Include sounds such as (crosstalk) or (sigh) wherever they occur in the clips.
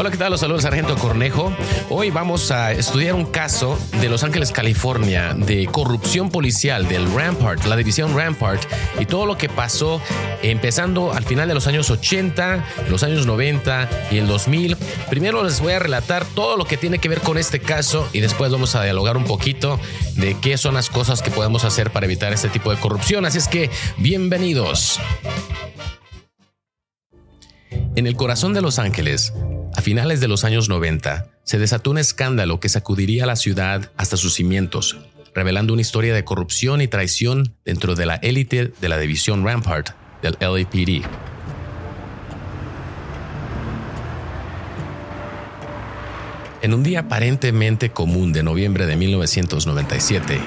Hola, ¿qué tal? Los saludos, Sargento Cornejo. Hoy vamos a estudiar un caso de Los Ángeles, California, de corrupción policial del Rampart, la división Rampart, y todo lo que pasó empezando al final de los años 80, los años 90 y el 2000. Primero les voy a relatar todo lo que tiene que ver con este caso y después vamos a dialogar un poquito de qué son las cosas que podemos hacer para evitar este tipo de corrupción. Así es que, bienvenidos. En el corazón de Los Ángeles, a finales de los años 90, se desató un escándalo que sacudiría a la ciudad hasta sus cimientos, revelando una historia de corrupción y traición dentro de la élite de la división Rampart del LAPD. En un día aparentemente común de noviembre de 1997,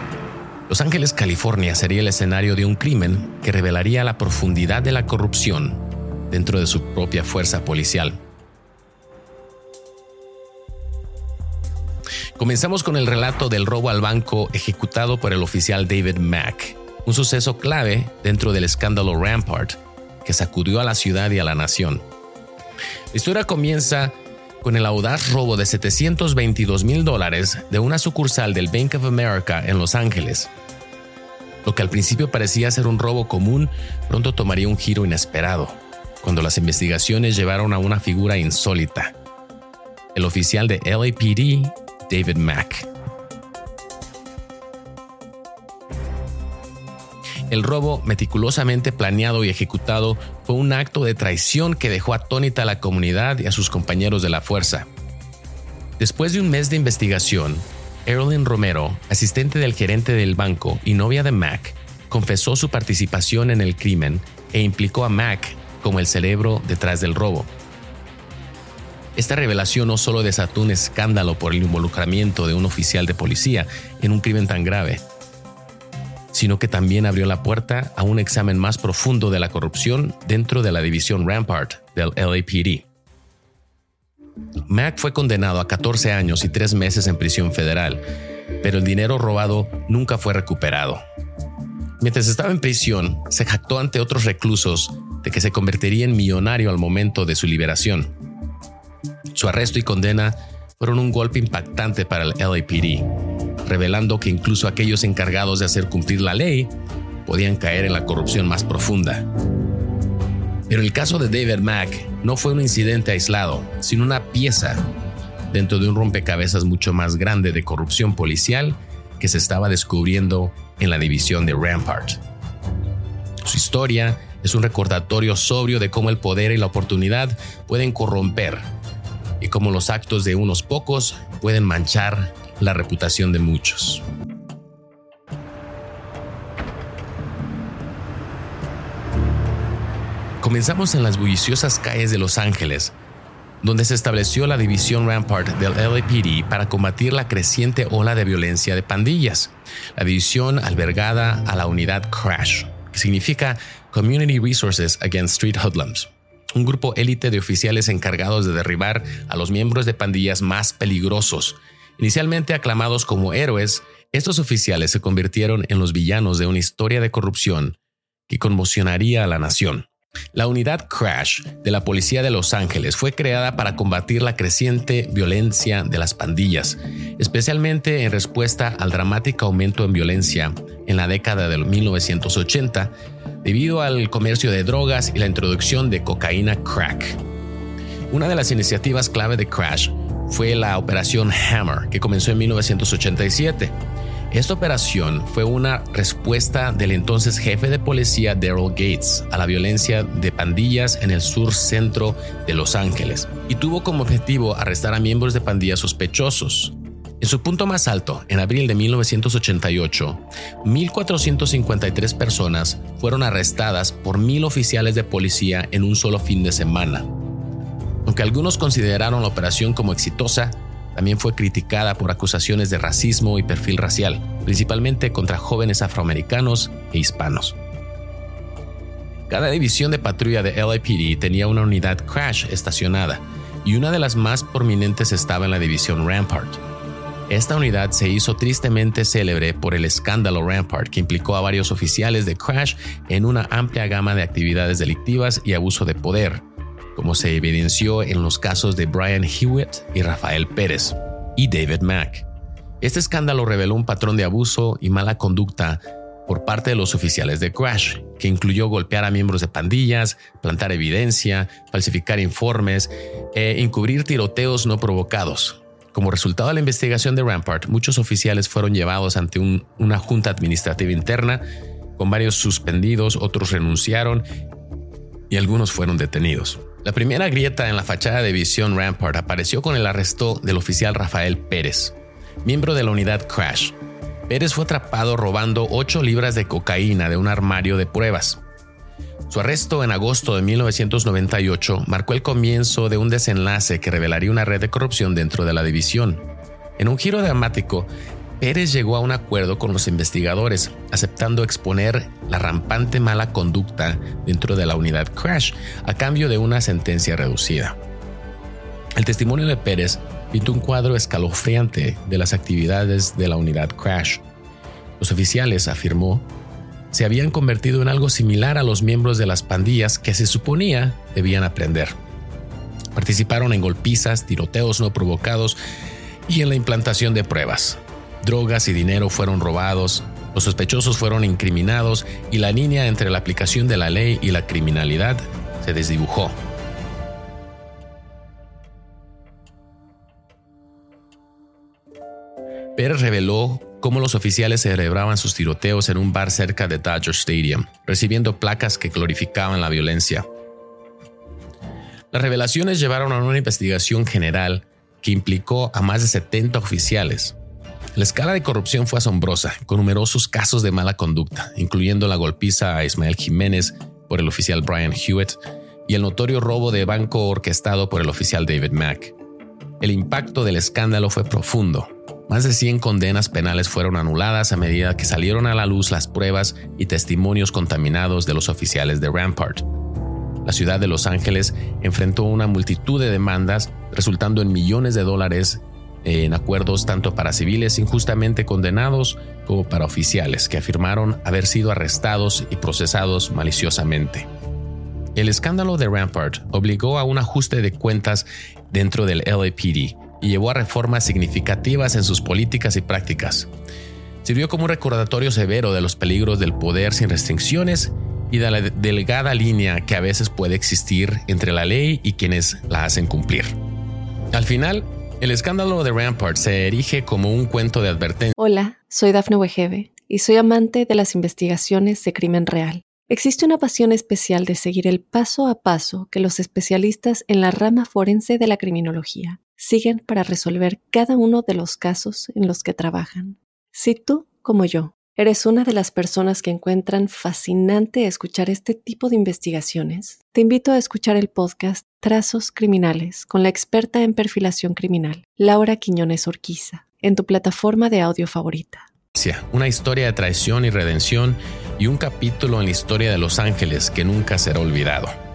Los Ángeles, California sería el escenario de un crimen que revelaría la profundidad de la corrupción dentro de su propia fuerza policial. Comenzamos con el relato del robo al banco ejecutado por el oficial David Mack, un suceso clave dentro del escándalo Rampart que sacudió a la ciudad y a la nación. La historia comienza con el audaz robo de 722 mil dólares de una sucursal del Bank of America en Los Ángeles. Lo que al principio parecía ser un robo común, pronto tomaría un giro inesperado, cuando las investigaciones llevaron a una figura insólita. El oficial de LAPD David Mack. El robo, meticulosamente planeado y ejecutado, fue un acto de traición que dejó atónita a la comunidad y a sus compañeros de la fuerza. Después de un mes de investigación, Earlyn Romero, asistente del gerente del banco y novia de Mack, confesó su participación en el crimen e implicó a Mack como el cerebro detrás del robo. Esta revelación no solo desató un escándalo por el involucramiento de un oficial de policía en un crimen tan grave, sino que también abrió la puerta a un examen más profundo de la corrupción dentro de la división Rampart del LAPD. Mac fue condenado a 14 años y 3 meses en prisión federal, pero el dinero robado nunca fue recuperado. Mientras estaba en prisión, se jactó ante otros reclusos de que se convertiría en millonario al momento de su liberación. Su arresto y condena fueron un golpe impactante para el LAPD, revelando que incluso aquellos encargados de hacer cumplir la ley podían caer en la corrupción más profunda. Pero el caso de David Mack no fue un incidente aislado, sino una pieza dentro de un rompecabezas mucho más grande de corrupción policial que se estaba descubriendo en la división de Rampart. Su historia es un recordatorio sobrio de cómo el poder y la oportunidad pueden corromper y cómo los actos de unos pocos pueden manchar la reputación de muchos. Comenzamos en las bulliciosas calles de Los Ángeles, donde se estableció la división Rampart del LAPD para combatir la creciente ola de violencia de pandillas. La división albergada a la unidad CRASH, que significa Community Resources Against Street Hoodlums un grupo élite de oficiales encargados de derribar a los miembros de pandillas más peligrosos. Inicialmente aclamados como héroes, estos oficiales se convirtieron en los villanos de una historia de corrupción que conmocionaría a la nación. La unidad Crash de la Policía de Los Ángeles fue creada para combatir la creciente violencia de las pandillas, especialmente en respuesta al dramático aumento en violencia en la década de 1980 debido al comercio de drogas y la introducción de cocaína crack. Una de las iniciativas clave de Crash fue la Operación Hammer, que comenzó en 1987. Esta operación fue una respuesta del entonces jefe de policía Daryl Gates a la violencia de pandillas en el sur centro de Los Ángeles y tuvo como objetivo arrestar a miembros de pandillas sospechosos. En su punto más alto, en abril de 1988, 1.453 personas fueron arrestadas por mil oficiales de policía en un solo fin de semana. Aunque algunos consideraron la operación como exitosa, también fue criticada por acusaciones de racismo y perfil racial, principalmente contra jóvenes afroamericanos e hispanos. Cada división de patrulla de LAPD tenía una unidad Crash estacionada, y una de las más prominentes estaba en la división Rampart. Esta unidad se hizo tristemente célebre por el escándalo Rampart, que implicó a varios oficiales de Crash en una amplia gama de actividades delictivas y abuso de poder, como se evidenció en los casos de Brian Hewitt y Rafael Pérez, y David Mack. Este escándalo reveló un patrón de abuso y mala conducta por parte de los oficiales de Crash, que incluyó golpear a miembros de pandillas, plantar evidencia, falsificar informes e encubrir tiroteos no provocados, como resultado de la investigación de Rampart, muchos oficiales fueron llevados ante una junta administrativa interna, con varios suspendidos, otros renunciaron y algunos fueron detenidos. La primera grieta en la fachada de Visión Rampart apareció con el arresto del oficial Rafael Pérez, miembro de la unidad Crash. Pérez fue atrapado robando 8 libras de cocaína de un armario de pruebas. Su arresto en agosto de 1998 marcó el comienzo de un desenlace que revelaría una red de corrupción dentro de la división. En un giro dramático, Pérez llegó a un acuerdo con los investigadores, aceptando exponer la rampante mala conducta dentro de la unidad Crash a cambio de una sentencia reducida. El testimonio de Pérez pintó un cuadro escalofriante de las actividades de la unidad Crash. Los oficiales, afirmó, se habían convertido en algo similar a los miembros de las pandillas que se suponía debían aprender. Participaron en golpizas, tiroteos no provocados y en la implantación de pruebas. Drogas y dinero fueron robados, los sospechosos fueron incriminados y la línea entre la aplicación de la ley y la criminalidad se desdibujó. Pérez reveló cómo los oficiales celebraban sus tiroteos en un bar cerca de Dodger Stadium, recibiendo placas que glorificaban la violencia. Las revelaciones llevaron a una investigación general que implicó a más de 70 oficiales. La escala de corrupción fue asombrosa, con numerosos casos de mala conducta, incluyendo la golpiza a Ismael Jiménez por el oficial Brian Hewitt y el notorio robo de banco orquestado por el oficial David Mack. El impacto del escándalo fue profundo, más de 100 condenas penales fueron anuladas a medida que salieron a la luz las pruebas y testimonios contaminados de los oficiales de Rampart. La ciudad de Los Ángeles enfrentó una multitud de demandas, resultando en millones de dólares en acuerdos tanto para civiles injustamente condenados como para oficiales que afirmaron haber sido arrestados y procesados maliciosamente. El escándalo de Rampart obligó a un ajuste de cuentas dentro del LAPD, y llevó a reformas significativas en sus políticas y prácticas. Sirvió como un recordatorio severo de los peligros del poder sin restricciones y de la delgada línea que a veces puede existir entre la ley y quienes la hacen cumplir. Al final, el escándalo de Rampart se erige como un cuento de advertencia. Hola, soy Dafne Wegebe y soy amante de las investigaciones de crimen real. Existe una pasión especial de seguir el paso a paso que los especialistas en la rama forense de la criminología siguen para resolver cada uno de los casos en los que trabajan. Si tú, como yo, eres una de las personas que encuentran fascinante escuchar este tipo de investigaciones, te invito a escuchar el podcast Trazos Criminales con la experta en perfilación criminal, Laura Quiñones Orquiza, en tu plataforma de audio favorita. Una historia de traición y redención y un capítulo en la historia de Los Ángeles que nunca será olvidado.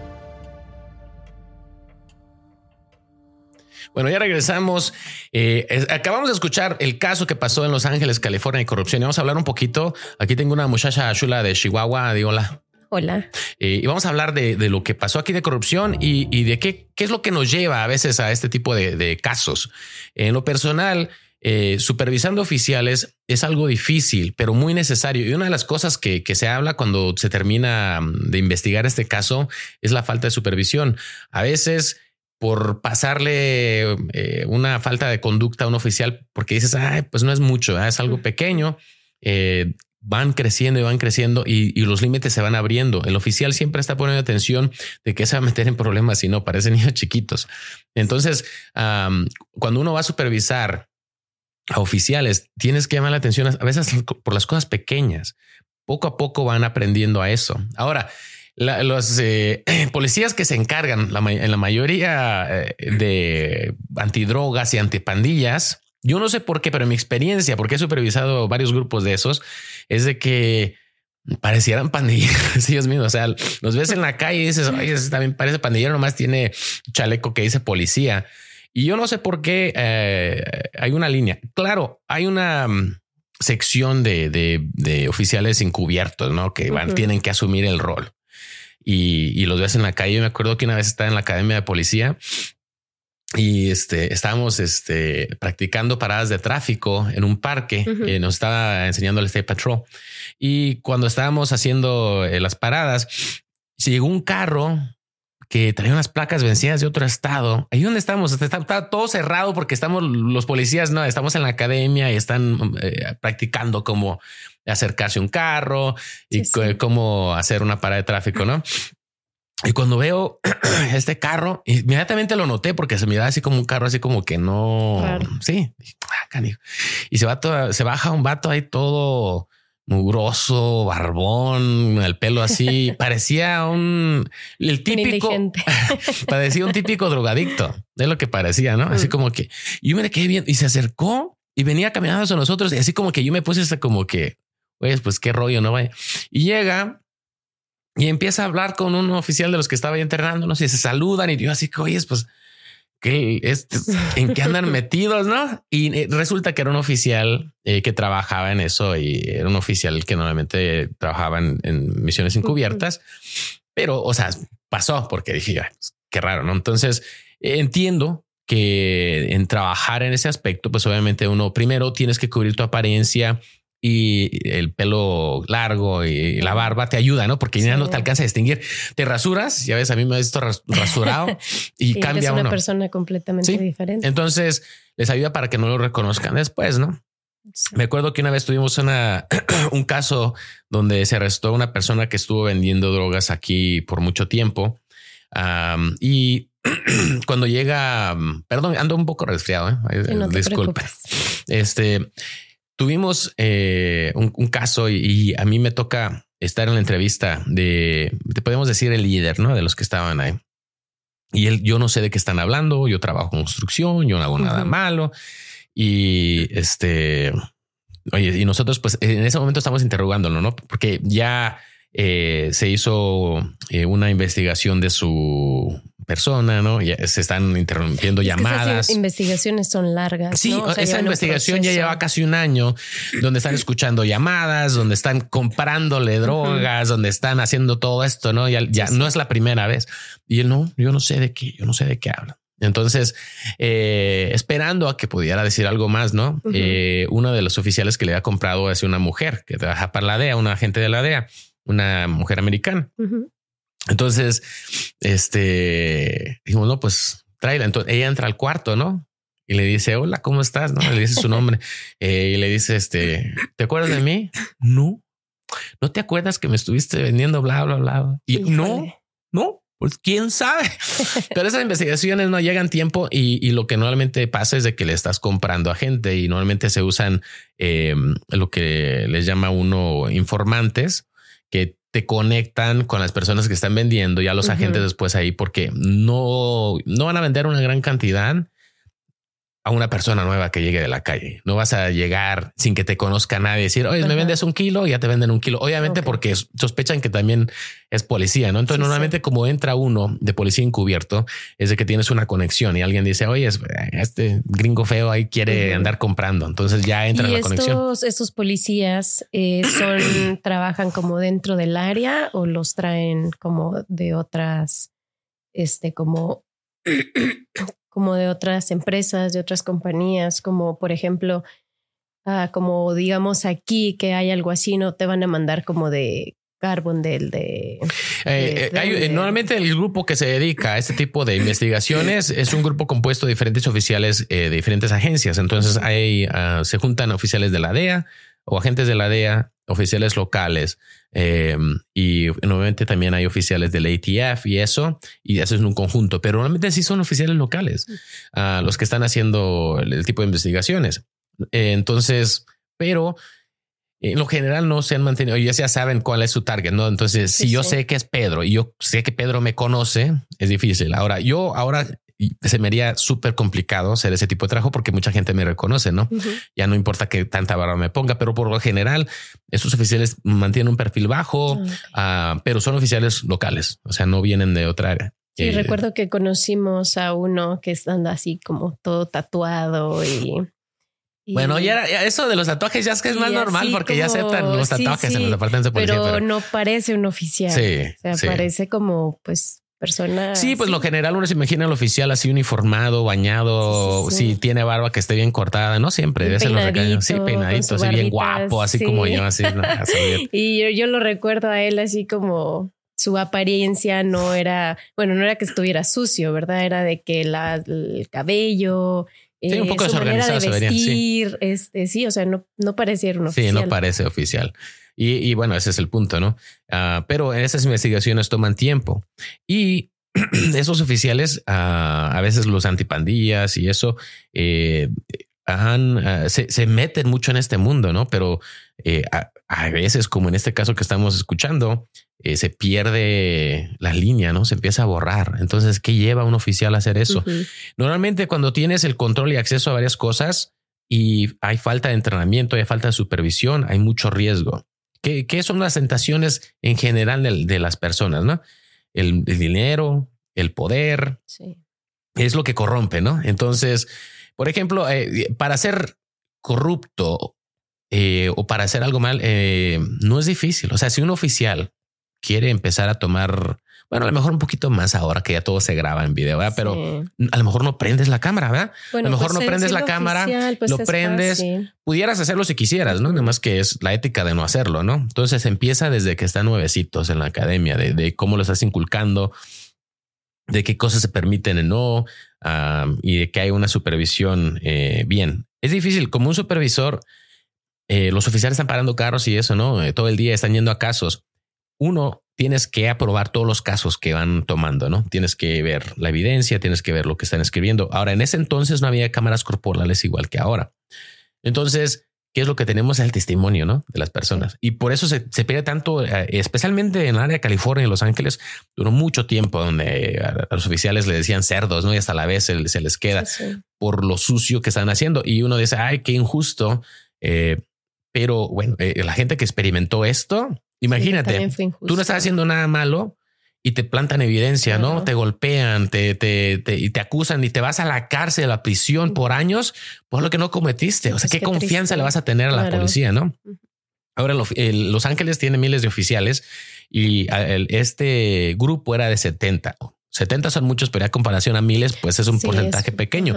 Bueno, ya regresamos. Eh, acabamos de escuchar el caso que pasó en Los Ángeles, California, de corrupción. Y vamos a hablar un poquito. Aquí tengo una muchacha chula de Chihuahua. Di hola. Hola. Eh, y vamos a hablar de, lo que pasó aquí de corrupción y, de qué, qué, es lo que nos lleva a veces a este tipo de, casos. En lo personal, eh, supervisando oficiales es algo difícil, pero muy necesario. Y una de las cosas que, que, se habla cuando se termina mm, de investigar este caso es la falta de supervisión. A veces por pasarle eh, una falta de conducta a un oficial, porque dices, Ay, pues no es mucho, es algo pequeño, eh, van creciendo y van creciendo y, los límites se van abriendo. El oficial siempre está poniendo atención de que se va a meter en problemas si no, parecen (laughs) niños chiquitos. Entonces, cuando uno va a supervisar a oficiales, tienes que llamar la atención a veces por las cosas pequeñas. Poco a poco van aprendiendo a eso. Ahora, los eh, (clears throat) policías que se encargan en la mayoría eh, de antidrogas y antipandillas, yo no sé por qué, pero en mi experiencia, porque he supervisado varios grupos de esos, es de que parecieran pandilleros (laughs) ellos mismos. O sea, los ves en la calle y dices, oye, también parece pandillero, nomás tiene chaleco que dice policía. Y yo no sé por qué eh, hay una línea. Claro, hay una mm, sección de, oficiales encubiertos, ¿no? Que van, tienen que asumir el rol. Y, los ves en la calle. me acuerdo que una vez estaba en la academia de policía y este, estábamos este, practicando paradas de tráfico en un parque. que nos estaba enseñando el State Patrol. Y cuando estábamos haciendo eh, las paradas, llegó un carro que traía unas placas vencidas de otro estado. Ahí donde estamos, está, todo cerrado porque estamos los policías, no, estamos en la academia y están eh, practicando cómo acercarse a un carro y cómo hacer una parada de tráfico, ¿no? Y cuando veo (clears throat) este carro, inmediatamente lo noté porque se mira así como un carro, así como que no. Sí. Ah, y se va todo, se baja un vato ahí todo mugroso, barbón, el pelo así, (laughs) parecía un el típico, (laughs) parecía un típico drogadicto, es lo que parecía, ¿no? Así mm. como que yo me quedé bien y se acercó y venía caminando hacia nosotros y así como que yo me puse hasta como que, pues, pues qué rollo, no vaya. Y llega y empieza a hablar con un oficial de los que estaba ahí entrenándonos y se saludan y yo así que, oye, pues que (laughs) en qué andan metidos, ¿no? Y eh, resulta que era un oficial eh, que trabajaba en eso y era un oficial que normalmente trabajaba en, misiones encubiertas, pero, o sea, pasó porque dije, pues, qué raro, ¿no? Entonces, entiendo que en trabajar en ese aspecto, pues obviamente uno primero tienes que cubrir tu apariencia, y el pelo largo y la barba te ayuda, ¿no? Porque ya no te alcanza a distinguir. Te rasuras, ya ves, a mí me he visto (laughs) rasurado y, cambia una persona completamente diferente. Entonces les ayuda para que no lo reconozcan después, ¿no? Me acuerdo que una vez tuvimos una, (clears throat) un caso donde se arrestó una persona que estuvo vendiendo drogas aquí por mucho tiempo. y (clears throat) cuando llega, perdón, ando un poco resfriado, ¿eh? no disculpa. Este, Tuvimos eh, un, caso y, a mí me toca estar en la entrevista de, te podemos decir, el líder, ¿no? De los que estaban ahí. Y él, yo no sé de qué están hablando, yo trabajo en construcción, yo no hago nada malo. Y este, oye, y nosotros pues en ese momento estamos interrogándolo, ¿no? Porque ya eh, se hizo eh, una investigación de su persona, ¿no? Ya se están interrumpiendo llamadas. Esas investigaciones son largas. Sí, esa investigación ya lleva casi un año donde están escuchando llamadas, donde están comprándole drogas, donde están haciendo todo esto, ¿no? Ya, ya no es la primera vez. Y él no, yo no sé de qué, yo no sé de qué habla. Entonces, eh, esperando a que pudiera decir algo más, ¿no? uno de los oficiales que le había comprado es una mujer que trabaja para la DEA, una agente de la DEA una mujer americana. Entonces, este, dijimos, no, pues tráela. Entonces ella entra al cuarto, ¿no? Y le dice, hola, ¿cómo estás? ¿No? Le dice su nombre (laughs) eh, y le dice, este, ¿te acuerdas de mí? No, no te acuerdas que me estuviste vendiendo, bla, bla, bla. Y no, no, pues quién sabe. (laughs) Pero esas investigaciones no llegan tiempo y, lo que normalmente pasa es de que le estás comprando a gente y normalmente se usan eh, lo que les llama uno informantes que te conectan con las personas que están vendiendo y a los agentes después ahí porque no, no van a vender una gran cantidad a una persona nueva que llegue de la calle. No vas a llegar sin que te conozca nadie y decir, oye, me vendes un kilo y ya te venden un kilo. Obviamente porque sospechan que también es policía, ¿no? Entonces normalmente como entra uno de policía encubierto es de que tienes una conexión y alguien dice, oye, este gringo feo ahí quiere andar comprando. Entonces ya entra la conexión. Estos policías eh, son, (clears throat) trabajan como dentro del área o los traen como de otras, este, como como de otras empresas, de otras compañías, como por ejemplo, ah, como digamos aquí que hay algo así, no te van a mandar como de carbon del de, eh, eh, normalmente el grupo que se dedica a este tipo de investigaciones (laughs) es un grupo compuesto de diferentes oficiales eh, de diferentes agencias. Entonces hay ah, se juntan oficiales de la DEA o agentes de la DEA oficiales locales em, y normalmente también hay oficiales del ATF y eso, y eso es un conjunto, pero normalmente sí son oficiales locales uh, los que están haciendo el, tipo de investigaciones. Eh, entonces, pero en lo general no se han mantenido, ya, ya saben cuál es su target, ¿no? Entonces, si yo sé que es Pedro y yo sé que Pedro me conoce, es difícil. Ahora, yo ahora se me haría súper complicado hacer ese tipo de trabajo porque mucha gente me reconoce, ¿no? Ya no importa que tanta barba me ponga, pero por lo general, esos oficiales mantienen un perfil bajo, ah, pero son oficiales locales, o sea, no vienen de otra área. Sí, eh, recuerdo que conocimos a uno que anda así como todo tatuado y bueno, ya, eso de los tatuajes ya es que es más normal porque ya aceptan los tatuajes en los departamentos de policía. Pero, no parece un oficial. Sí. O sea, parece como pues persona. Sí, pues lo general uno se imagina al oficial así uniformado, bañado, si tiene barba que esté bien cortada, no siempre, debe ser los Sí, peinadito, así bien guapo, así como yo, así. (laughs) y yo, lo recuerdo a él así como su apariencia no era, bueno, no era que estuviera sucio, ¿verdad? Era de que la, el cabello, Sí, un poco eh, desorganizado de vestir, sí. Este, sí, o sea, no, no parece un oficial. Sí, no parece oficial. Y, y bueno, ese es el punto, ¿no? Uh, pero esas investigaciones toman tiempo y (clears throat) esos oficiales, uh, a veces los antipandillas y eso, eh, han, uh, se, se, meten mucho en este mundo, ¿no? Pero eh, a, a, veces, como en este caso que estamos escuchando, eh, se pierde la línea, ¿no? Se empieza a borrar. Entonces, ¿qué lleva un oficial a hacer eso? Normalmente cuando tienes el control y acceso a varias cosas y hay falta de entrenamiento, hay falta de supervisión, hay mucho riesgo. ¿Qué, qué son las tentaciones en general de, de las personas, ¿no? El, el dinero, el poder, sí. es lo que corrompe, ¿no? Entonces, por ejemplo, eh, para ser corrupto eh, o para hacer algo mal, eh, no es difícil. O sea, si un oficial quiere empezar a tomar, bueno, a lo mejor un poquito más ahora que ya todo se graba en video, ¿verdad? pero sí. a lo mejor no prendes la cámara, ¿verdad? Bueno, a lo mejor pues no prendes la cámara, pues lo prendes, fácil. pudieras hacerlo si quisieras, ¿no? Nada más que es la ética de no hacerlo, ¿no? Entonces empieza desde que están nuevecitos en la academia, de, de cómo lo estás inculcando, de qué cosas se permiten y no, um, y de que hay una supervisión eh, bien. Es difícil, como un supervisor, eh, los oficiales están parando carros y eso, ¿no? Eh, todo el día están yendo a casos uno, tienes que aprobar todos los casos que van tomando, ¿no? Tienes que ver la evidencia, tienes que ver lo que están escribiendo. Ahora, en ese entonces no había cámaras corporales igual que ahora. Entonces, ¿qué es lo que tenemos? El testimonio, ¿no? De las personas. Y por eso se, se pierde tanto, eh, especialmente en el área de California y Los Ángeles, duró mucho tiempo donde a los oficiales le decían cerdos, ¿no? Y hasta la vez se, se les queda sí, sí. por lo sucio que están haciendo. Y uno dice, ay, qué injusto. Eh, pero bueno, eh, la gente que experimentó esto, Imagínate, sí, tú no estás haciendo nada malo y te plantan evidencia, ¿no? Te golpean, te, te, te, y te acusan y te vas a la cárcel, a la prisión por años por lo que no cometiste. O sea, qué, qué confianza triste. le vas a tener a la claro. policía, ¿no? Ahora, Los Ángeles tiene miles de oficiales y este grupo era de 70. 70 son muchos, pero a comparación a miles, pues es un sí, porcentaje es. pequeño.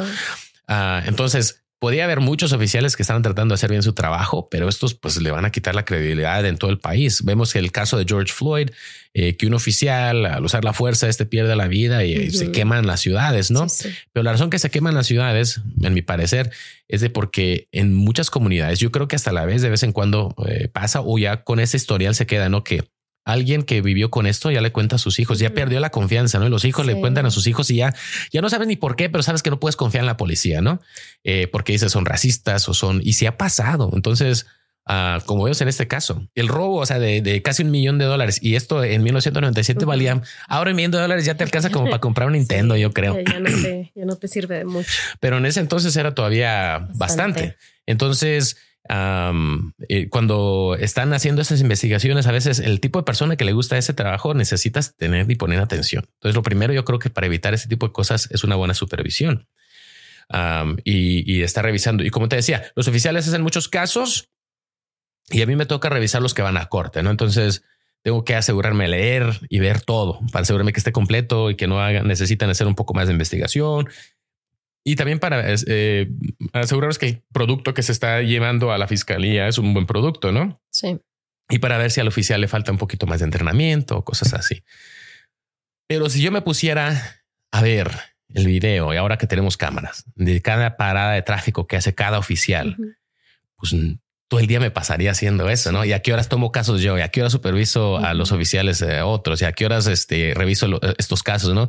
Uh, entonces, podía haber muchos oficiales que estaban tratando de hacer bien su trabajo, pero estos pues le van a quitar la credibilidad en todo el país. Vemos el caso de George Floyd, eh, que un oficial al usar la fuerza este pierde la vida y uh -huh. se queman las ciudades, ¿no? Sí, sí. Pero la razón que se queman las ciudades, en mi parecer, es de porque en muchas comunidades, yo creo que hasta la vez de vez en cuando eh, pasa o ya con ese historial se queda, ¿no? Que alguien que vivió con esto ya le cuenta a sus hijos, ya perdió la confianza, ¿no? Y los hijos sí. le cuentan a sus hijos y ya, ya no sabes ni por qué, pero sabes que no puedes confiar en la policía, ¿no? Eh, porque dices son racistas o son, y si ha pasado. Entonces, uh, como vemos en este caso, el robo, o sea, de, de, casi un millón de dólares y esto en 1997 uh -huh. valía, ahora un millón de dólares ya te alcanza como para comprar un Nintendo, sí, yo creo. Ya no, te, ya no te sirve de mucho. Pero en ese entonces era todavía bastante. bastante. Entonces, Cuando están haciendo esas investigaciones, a veces el tipo de persona que le gusta ese trabajo necesitas tener y poner atención. Entonces, lo primero yo creo que para evitar ese tipo de cosas es una buena supervisión y, y estar revisando. Y como te decía, los oficiales hacen muchos casos y a mí me toca revisar los que van a corte, ¿no? Entonces, tengo que asegurarme de leer y ver todo para asegurarme que esté completo y que no hagan, necesitan hacer un poco más de investigación y también para eh, aseguraros que el producto que se está llevando a la fiscalía es un buen producto, ¿no? Sí. Y para ver si al oficial le falta un poquito más de entrenamiento o cosas así. Pero si yo me pusiera a ver el video y ahora que tenemos cámaras de cada parada de tráfico que hace cada oficial, uh -huh. pues todo el día me pasaría haciendo eso, ¿no? Y a qué horas tomo casos yo, y a qué horas superviso uh -huh. a los oficiales eh, otros, y a qué horas este, reviso lo, estos casos, ¿no?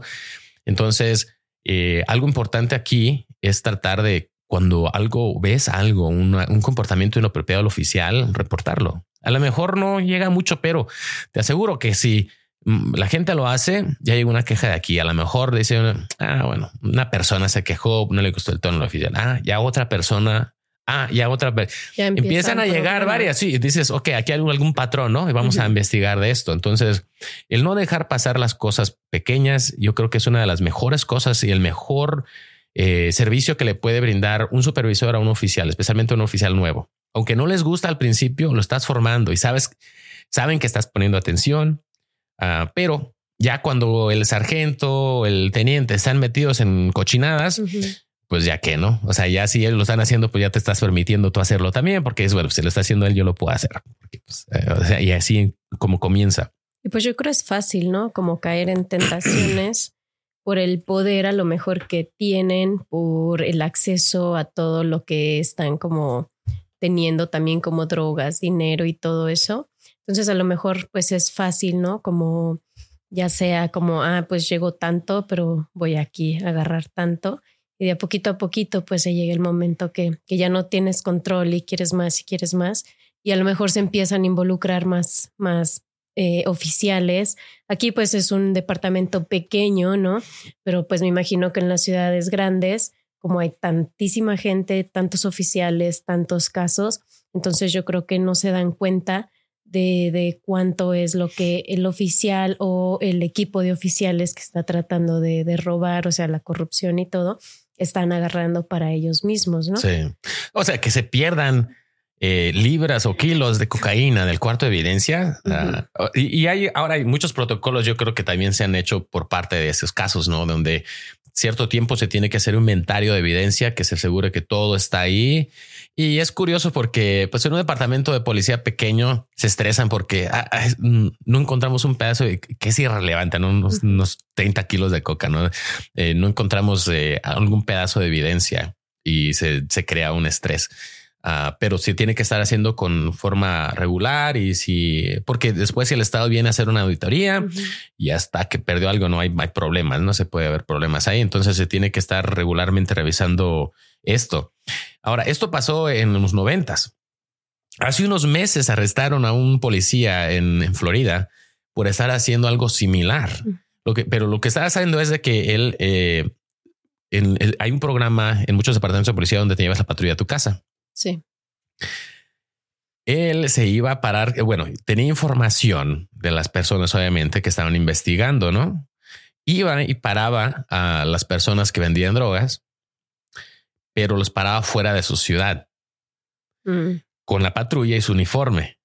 Entonces, eh, algo importante aquí es tratar de cuando algo ves algo, un comportamiento inapropiado al oficial, reportarlo. A lo mejor no llega mucho, pero te aseguro que si mm, la gente lo hace, ya llega una queja de aquí. A lo mejor dice, ah, bueno, una persona se quejó, no le gustó el tono al oficial. Ah, ya otra persona Ah, ya otra vez. Empiezan a llegar varias. Sí, dices, ok, aquí hay algún patrón, ¿no? Y vamos a investigar de esto. Entonces, el no dejar pasar las cosas pequeñas, yo creo que es una de las mejores cosas y el mejor eh, servicio que le puede brindar un supervisor a un oficial, especialmente un oficial nuevo. Aunque no les gusta al principio, lo estás formando y sabes, saben que estás poniendo atención, ah, pero ya cuando el sargento, el teniente están metidos en cochinadas, pues ya que no. O sea, ya si él lo están haciendo, pues ya te estás permitiendo tú hacerlo también, porque es bueno, si lo está haciendo él, yo lo puedo hacer. Pues, eh, o sea, y así como comienza. Y pues yo creo es fácil, ¿no? Como caer en tentaciones (clears throat) por el poder a lo mejor que tienen, por el acceso a todo lo que están como teniendo también como drogas, dinero y todo eso. Entonces a lo mejor pues es fácil, ¿no? Como ya sea como, ah, pues llegó tanto, pero voy aquí a agarrar tanto y de a poquito a poquito pues se llega el momento que, que ya no tienes control y quieres más y quieres más y a lo mejor se empiezan a involucrar más, más eh, oficiales. Aquí pues es un departamento pequeño, ¿no? Pero pues me imagino que en las ciudades grandes, como hay tantísima gente, tantos oficiales, tantos casos, entonces yo creo que no se dan cuenta de, de, cuánto es lo que el oficial o el equipo de oficiales que está tratando de, de robar, o sea, la corrupción y todo, están agarrando para ellos mismos, ¿no? Sí. O sea, que se pierdan eh, libras o kilos de cocaína del cuarto de evidencia. Ah, y, hay ahora hay muchos protocolos, yo creo que también se han hecho por parte de esos casos, ¿no? Donde cierto tiempo se tiene que hacer un inventario de evidencia que se asegure que todo está ahí. Y es curioso porque pues en un departamento de policía pequeño se estresan porque ah, ah, mm, no encontramos un pedazo de, que es irrelevante, ¿no? unos, 30 kilos de coca, no, eh, no encontramos eh, algún pedazo de evidencia y se, se crea un estrés. Ah, pero sí tiene que estar haciendo con forma regular y si, porque después si el Estado viene a hacer una auditoría y hasta que perdió algo no hay, hay problemas, no se puede haber problemas ahí. Entonces se tiene que estar regularmente revisando esto. Ahora, esto pasó en los noventas. Hace unos meses arrestaron a un policía en, Florida por estar haciendo algo similar. Lo que, pero lo que está haciendo es de que él, eh, hay un programa en muchos departamentos de policía donde te llevas la patrulla a tu casa. Sí. Él se iba a parar, eh, bueno, tenía información de las personas, obviamente, que estaban investigando, ¿no? Iba y paraba a las personas que vendían drogas, pero los paraba fuera de su ciudad mm. con la patrulla y su uniforme.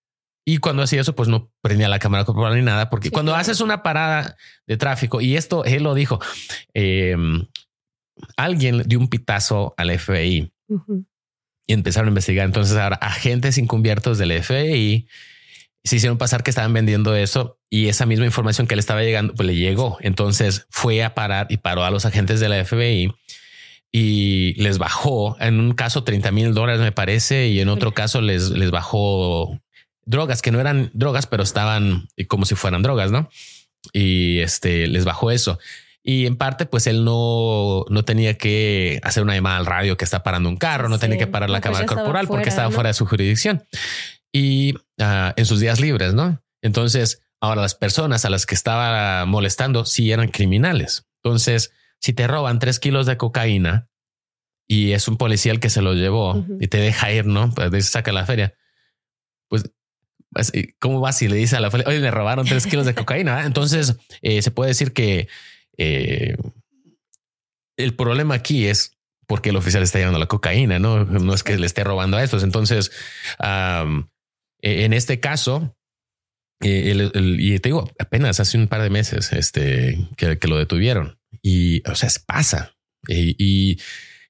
Y cuando hacía eso, pues no prendía la cámara corporal ni nada, porque cuando haces una parada de tráfico, y esto él lo dijo, em, alguien dio un pitazo al FBI y empezaron a investigar. Entonces ahora agentes encubiertos del FBI se hicieron pasar que estaban vendiendo eso y esa misma información que le estaba llegando, pues le llegó. Entonces fue a parar y paró a los agentes de la FBI y les bajó en un caso 30 mil dólares, me parece, y en otro caso les, les bajó drogas que no eran drogas, pero estaban como si fueran drogas, no? Y este les bajó eso. Y en parte, pues él no, no tenía que hacer una llamada al radio que está parando un carro, no tenía que parar la pues cámara corporal porque estaba fuera de su jurisdicción y ah, en sus días libres, ¿no? Entonces, ahora las personas a las que estaba molestando sí eran criminales. Entonces, si te roban tres kilos de cocaína y es un policía el que se lo llevó y te deja ir, ¿no? Pues saca la feria. Pues ¿Cómo vas y le dice a la feria, oye, me robaron tres kilos de cocaína? Entonces eh, se puede decir que eh, el problema aquí es porque el oficial está llevando la cocaína, no, no es que le esté robando a estos. Entonces, e, en este caso, eh, y te digo, apenas hace un par de meses este, que, lo detuvieron y, o sea, pasa y,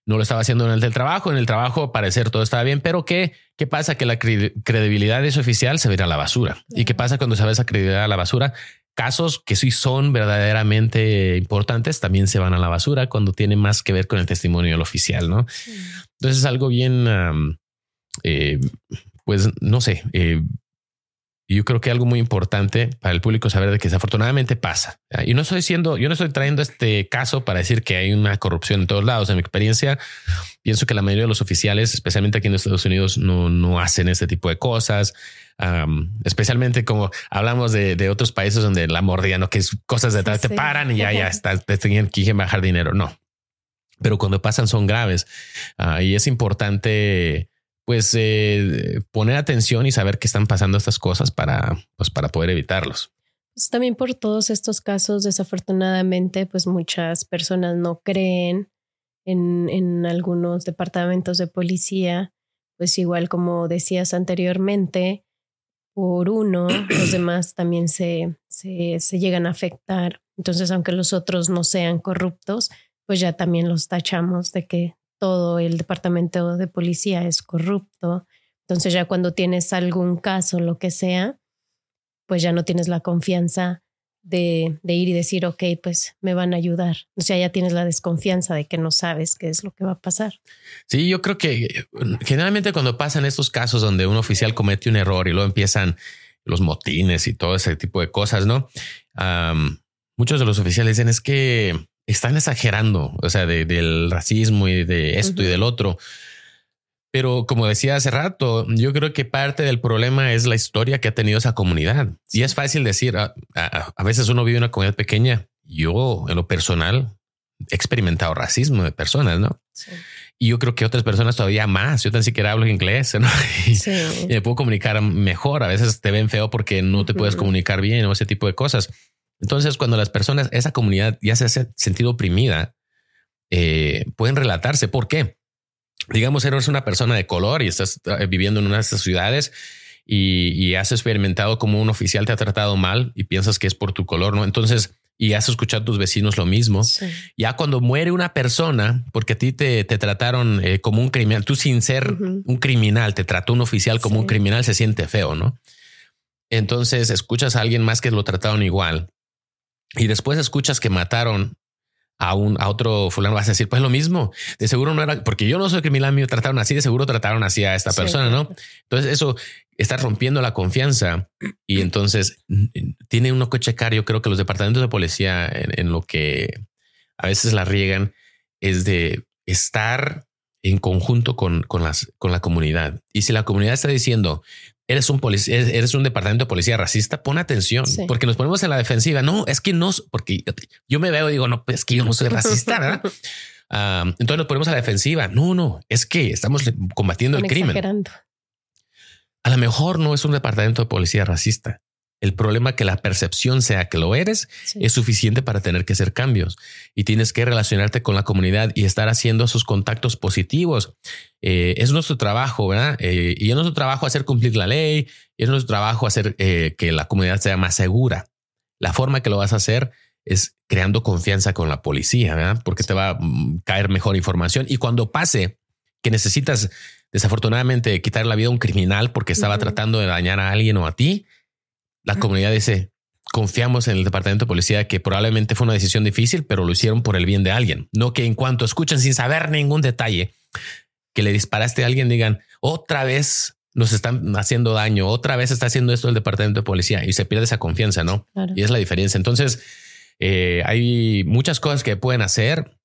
no lo estaba haciendo en el del trabajo. En el trabajo, parecer todo estaba bien, pero ¿qué, qué pasa? Que la credibilidad de ese oficial se va a la basura. ¿Y qué pasa cuando se va esa credibilidad a la basura? casos que sí son verdaderamente importantes también se van a la basura cuando tiene más que ver con el testimonio del oficial, ¿no? Entonces es algo bien, eh, pues no sé, eh, y yo creo que algo muy importante para el público saber de que desafortunadamente pasa. Y no estoy diciendo, yo no estoy trayendo este caso para decir que hay una corrupción en todos lados. En mi experiencia, pienso que la mayoría de los oficiales, especialmente aquí en Estados Unidos, no, no hacen este tipo de cosas. especialmente como hablamos de, otros países donde la mordida, no que es cosas detrás te paran y ya, ya está, te tienen que bajar dinero. No, pero cuando pasan son graves ah, y es importante pues eh, poner atención y saber que están pasando estas cosas para, pues, para poder evitarlos. Pues también por todos estos casos, desafortunadamente, pues muchas personas no creen en, en algunos departamentos de policía, pues igual como decías anteriormente, por uno, los demás también se, se, se llegan a afectar. Entonces, aunque los otros no sean corruptos, pues ya también los tachamos de que todo el departamento de policía es corrupto. Entonces ya cuando tienes algún caso, lo que sea, pues ya no tienes la confianza de, de, ir y decir, ok, pues me van a ayudar. O sea, ya tienes la desconfianza de que no sabes qué es lo que va a pasar. Sí, yo creo que generalmente cuando pasan estos casos donde un oficial comete un error y luego empiezan los motines y todo ese tipo de cosas, ¿no? muchos de los oficiales dicen es que están exagerando, o sea, del racismo y de esto y del otro. Pero como decía hace rato, yo creo que parte del problema es la historia que ha tenido esa comunidad. Y es fácil decir, a, veces uno vive en una comunidad pequeña. Yo, en lo personal, he experimentado racismo de personas, ¿no? Y yo creo que otras personas todavía más. Yo tan siquiera hablo inglés ¿no? (laughs) y, me puedo comunicar mejor. A veces te ven feo porque no te puedes comunicar bien o ese tipo de cosas. Entonces, cuando las personas, esa comunidad ya se ha sentido oprimida, eh, pueden relatarse. ¿Por qué? Digamos, eres una persona de color y estás eh, viviendo en una de estas ciudades y, has experimentado como un oficial te ha tratado mal y piensas que es por tu color, ¿no? Entonces, y has escuchado a tus vecinos lo mismo. Ya cuando muere una persona, porque a ti te, trataron eh, como un criminal, tú sin ser un criminal, te trató un oficial como un criminal, se siente feo, ¿no? Entonces escuchas a alguien más que lo trataron igual y después escuchas que mataron a un a otro fulano, vas a decir, pues lo mismo. De seguro no era porque yo no soy criminal, me trataron así, de seguro trataron así a esta persona, ¿no? Entonces eso está rompiendo la confianza y entonces tiene uno que checar. Yo creo que los departamentos de policía en, lo que a veces la riegan es de estar en conjunto con, con, las, con la comunidad. Y si la comunidad está diciendo, eres un policía, eres un departamento de policía racista, pon atención, porque nos ponemos en la defensiva. No, es que no, porque yo me veo y digo, no, pues es que yo no soy racista, (laughs) ¿verdad? entonces nos ponemos a la defensiva. No, no, es que estamos combatiendo el crimen. A lo mejor no es un departamento de policía racista. El problema que la percepción sea que lo eres es suficiente para tener que hacer cambios y tienes que relacionarte con la comunidad y estar haciendo esos contactos positivos. Eh, es nuestro trabajo, ¿verdad? Eh, y es nuestro trabajo hacer cumplir la ley y es nuestro trabajo hacer eh, que la comunidad sea más segura. La forma que lo vas a hacer es creando confianza con la policía, ¿verdad? Porque te va a mm, caer mejor información y cuando pase que necesitas desafortunadamente quitar la vida a un criminal porque estaba tratando de dañar a alguien o a ti, la comunidad dice, confiamos en el departamento de policía que probablemente fue una decisión difícil, pero lo hicieron por el bien de alguien. No que en cuanto escuchen sin saber ningún detalle que le disparaste a alguien, digan otra vez nos están haciendo daño, otra vez está haciendo esto el departamento de policía y se pierde esa confianza, ¿no? Y es la diferencia. Entonces, eh, hay muchas cosas que pueden hacer,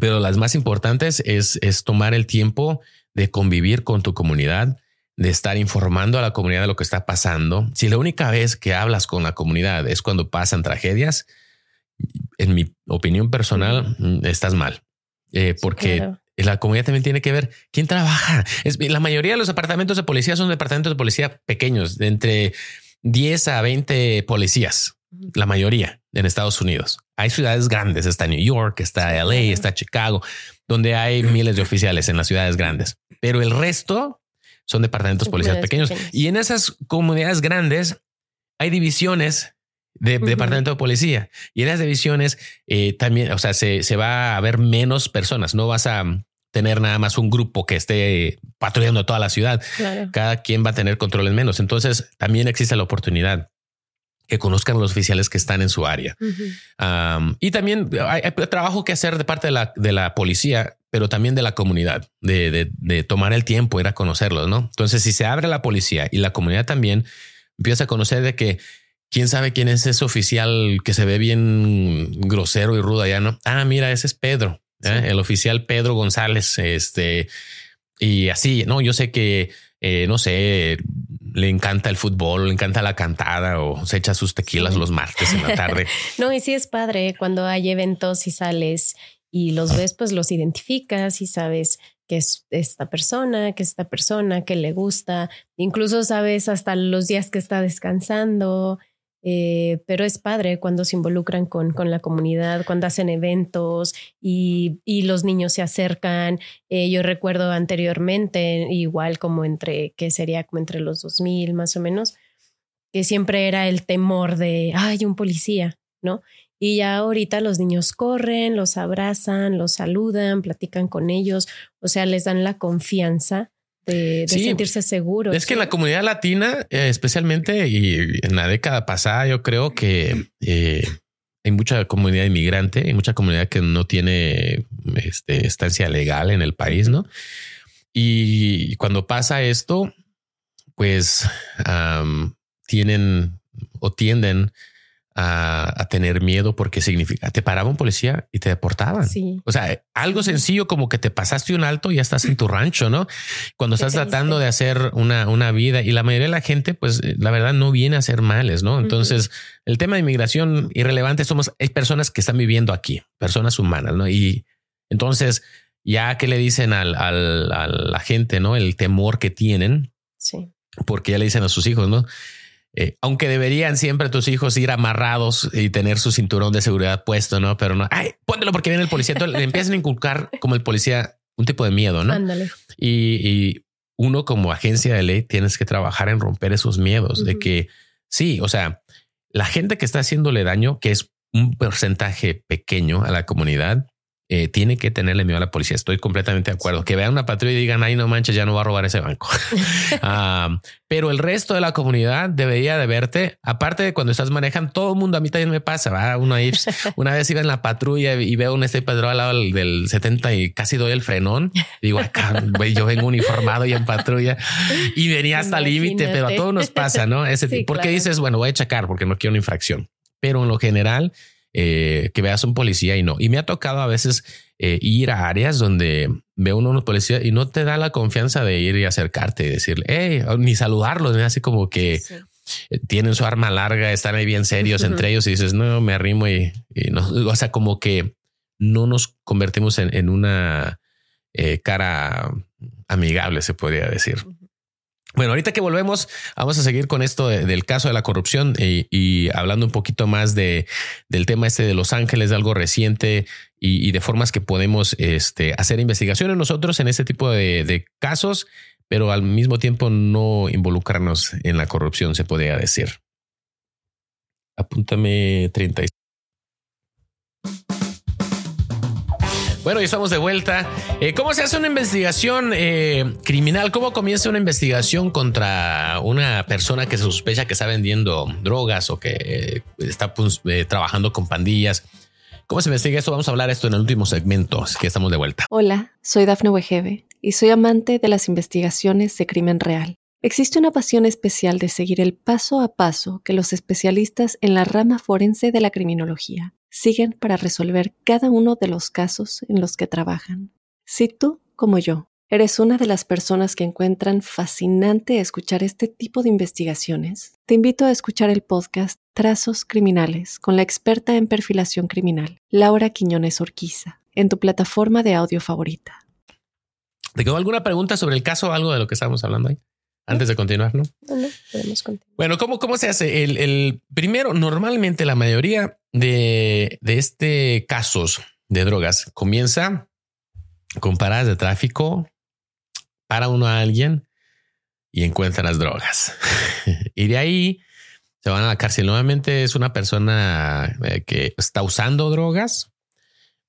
pero las más importantes es, es tomar el tiempo de convivir con tu comunidad, de estar informando a la comunidad de lo que está pasando. Si la única vez que hablas con la comunidad es cuando pasan tragedias, en mi opinión personal, mm, estás mal, eh, porque la comunidad también tiene que ver quién trabaja. Es, la mayoría de los departamentos de policía son departamentos de policía pequeños, de entre 10 a 20 policías, la mayoría en Estados Unidos. Hay ciudades grandes, está New York, está LA, está Chicago, donde hay miles de oficiales en las ciudades grandes, pero el resto son departamentos policiales pequeños. Y en esas comunidades grandes hay divisiones de, departamento de policía y en las divisiones eh, también, o sea, se, se, va a ver menos personas. No vas a tener nada más un grupo que esté patrullando toda la ciudad. Cada quien va a tener controles menos. Entonces también existe la oportunidad que conozcan a los oficiales que están en su área. y también hay, trabajo que hacer de parte de la, de la policía pero también de la comunidad, de, tomar el tiempo, ir a conocerlos, ¿no? Entonces, si se abre la policía y la comunidad también, empiezas a conocer de que quién sabe quién es ese oficial que se ve bien grosero y rudo allá, ¿no? Ah, mira, ese es Pedro, ¿eh? el oficial Pedro González, este, y así, ¿no? Yo sé que, eh, no sé, le encanta el fútbol, le encanta la cantada o se echa sus tequilas los martes en la tarde. (laughs) no, y sí es padre cuando hay eventos y sales y los ves, pues los identificas y sabes que es esta persona, que es esta persona, que le gusta, incluso sabes hasta los días que está descansando, eh, pero es padre cuando se involucran con, con la comunidad, cuando hacen eventos y, y los niños se acercan. Eh, yo recuerdo anteriormente, igual como entre, que sería como entre los 2000 más o menos, que siempre era el temor de, ay, un policía, ¿no? Y ya ahorita los niños corren, los abrazan, los saludan, platican con ellos, o sea, les dan la confianza de, sentirse seguros. Es que en la comunidad latina, eh, especialmente y en la década pasada, yo creo que eh, hay mucha comunidad inmigrante, hay mucha comunidad que no tiene este, estancia legal en el país, ¿no? Y cuando pasa esto, pues tienen o tienden a, tener miedo porque significa te paraba un policía y te deportaban. O sea, algo sencillo como que te pasaste un alto y ya estás en tu rancho, ¿no? Cuando estás tratando de hacer una, una vida y la mayoría de la gente, pues la verdad no viene a hacer males, ¿no? Entonces, el tema de inmigración irrelevante somos, hay personas que están viviendo aquí, personas humanas, ¿no? Y entonces, ya que le dicen al, al, a la gente, ¿no? El temor que tienen. Sí. Porque ya le dicen a sus hijos, ¿no? Eh, aunque deberían siempre tus hijos ir amarrados y tener su cinturón de seguridad puesto, ¿no? Pero no, ay, póntelo porque viene el policía. Entonces le empiezan a inculcar como el policía un tipo de miedo, ¿no? Ándale. Y, uno como agencia de ley tienes que trabajar en romper esos miedos de que sí, o sea, la gente que está haciéndole daño, que es un porcentaje pequeño a la comunidad, eh, tiene que tenerle miedo a la policía. Estoy completamente de acuerdo. Que vean una patrulla y digan, ay, no manches, ya no va a robar ese banco. (laughs) Ah, pero el resto de la comunidad debería de verte. Aparte de cuando estás manejando, todo el mundo a mí también me pasa. ¿va? Uno ahí, (laughs) una vez iba en la patrulla y veo un este padrón al lado del 70 y casi doy el frenón. Digo, acá, yo vengo uniformado y en patrulla y venía hasta límite, pero a todos nos pasa, ¿no? Ese (laughs) sí, porque dices, bueno, voy a checar porque no quiero una infracción. Pero en lo general, eh, que veas un policía y no. Y me ha tocado a veces eh, ir a áreas donde veo uno unos policías y no te da la confianza de ir y acercarte y decirle, hey, ni saludarlos, así como que eh, tienen su arma larga, están ahí bien serios entre ellos y dices, no, me arrimo y, no, o sea, como que no nos convertimos en, una cara amigable, se podría decir. Bueno, ahorita que volvemos, vamos a seguir con esto del caso de la corrupción y, hablando un poquito más de, del tema este de Los Ángeles, de algo reciente y, de formas que podemos este, hacer investigaciones nosotros en este tipo de, casos, pero al mismo tiempo no involucrarnos en la corrupción, se podría decir. Apúntame 36. Bueno, y estamos de vuelta. Eh, ¿Cómo se hace una investigación eh, criminal? ¿Cómo comienza una investigación contra una persona que se sospecha que está vendiendo drogas o que eh, está trabajando con pandillas? ¿Cómo se investiga esto? Vamos a hablar esto en el último segmento, así que estamos de vuelta. Hola, soy Dafne Wegebe y soy amante de las investigaciones de crimen real. Existe una pasión especial de seguir el paso a paso que los especialistas en la rama forense de la criminología siguen para resolver cada uno de los casos en los que trabajan. Si tú, como yo, eres una de las personas que encuentran fascinante escuchar este tipo de investigaciones, te invito a escuchar el podcast Trazos Criminales con la experta en perfilación criminal, Laura Quiñones Orquiza, en tu plataforma de audio favorita. ¿Te quedó alguna pregunta sobre el caso o algo de lo que estábamos hablando ahí? Antes de continuar, ¿no? podemos continuar. Bueno, ¿cómo, cómo se hace? El, primero, normalmente la mayoría de, de este casos de drogas comienza con paradas de tráfico, para uno a alguien y encuentran las drogas. (laughs) y de ahí se van a la cárcel. Nuevamente es una persona eh, que está usando drogas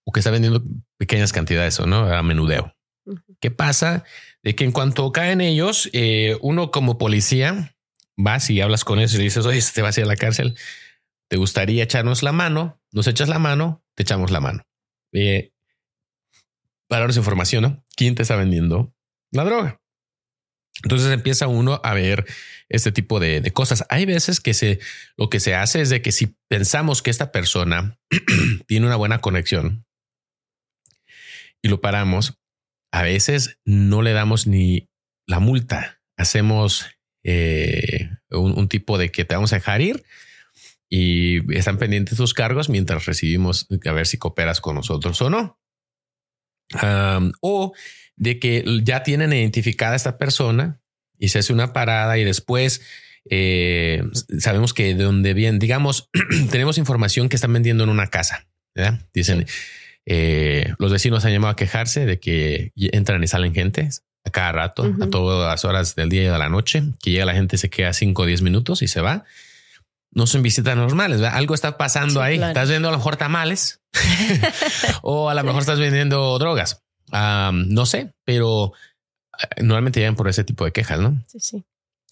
o que está vendiendo pequeñas cantidades o no a menudeo. ¿Qué pasa? De que en cuanto caen ellos, eh, uno como policía vas y hablas con ellos y dices, oye, te vas a ir a la cárcel. ¿Te gustaría echarnos la mano? Nos echas la mano, te echamos la mano. Eh, para darnos información, ¿no? ¿Quién te está vendiendo la droga? Entonces empieza uno a ver este tipo de, de, cosas. Hay veces que se, lo que se hace es de que si pensamos que esta persona (clears throat) tiene una buena conexión y lo paramos, a veces no le damos ni la multa. Hacemos eh, un, tipo de que te vamos a dejar ir y están pendientes tus cargos mientras recibimos a ver si cooperas con nosotros o no. o de que ya tienen identificada a esta persona y se hace una parada y después eh, sabemos que de donde vienen, digamos, (clears throat) tenemos información que están vendiendo en una casa. Dicen, eh, los vecinos han llamado a quejarse de que entran y salen gente a cada rato, a todas las horas del día y de la noche, que llega la gente, se queda 5 o 10 minutos y se va. No son visitas normales, algo está pasando ahí. Estás vendiendo a lo mejor tamales (laughs) (laughs) o a lo mejor estás vendiendo drogas. no sé, pero eh, normalmente llegan por ese tipo de quejas, ¿no? Sí, sí.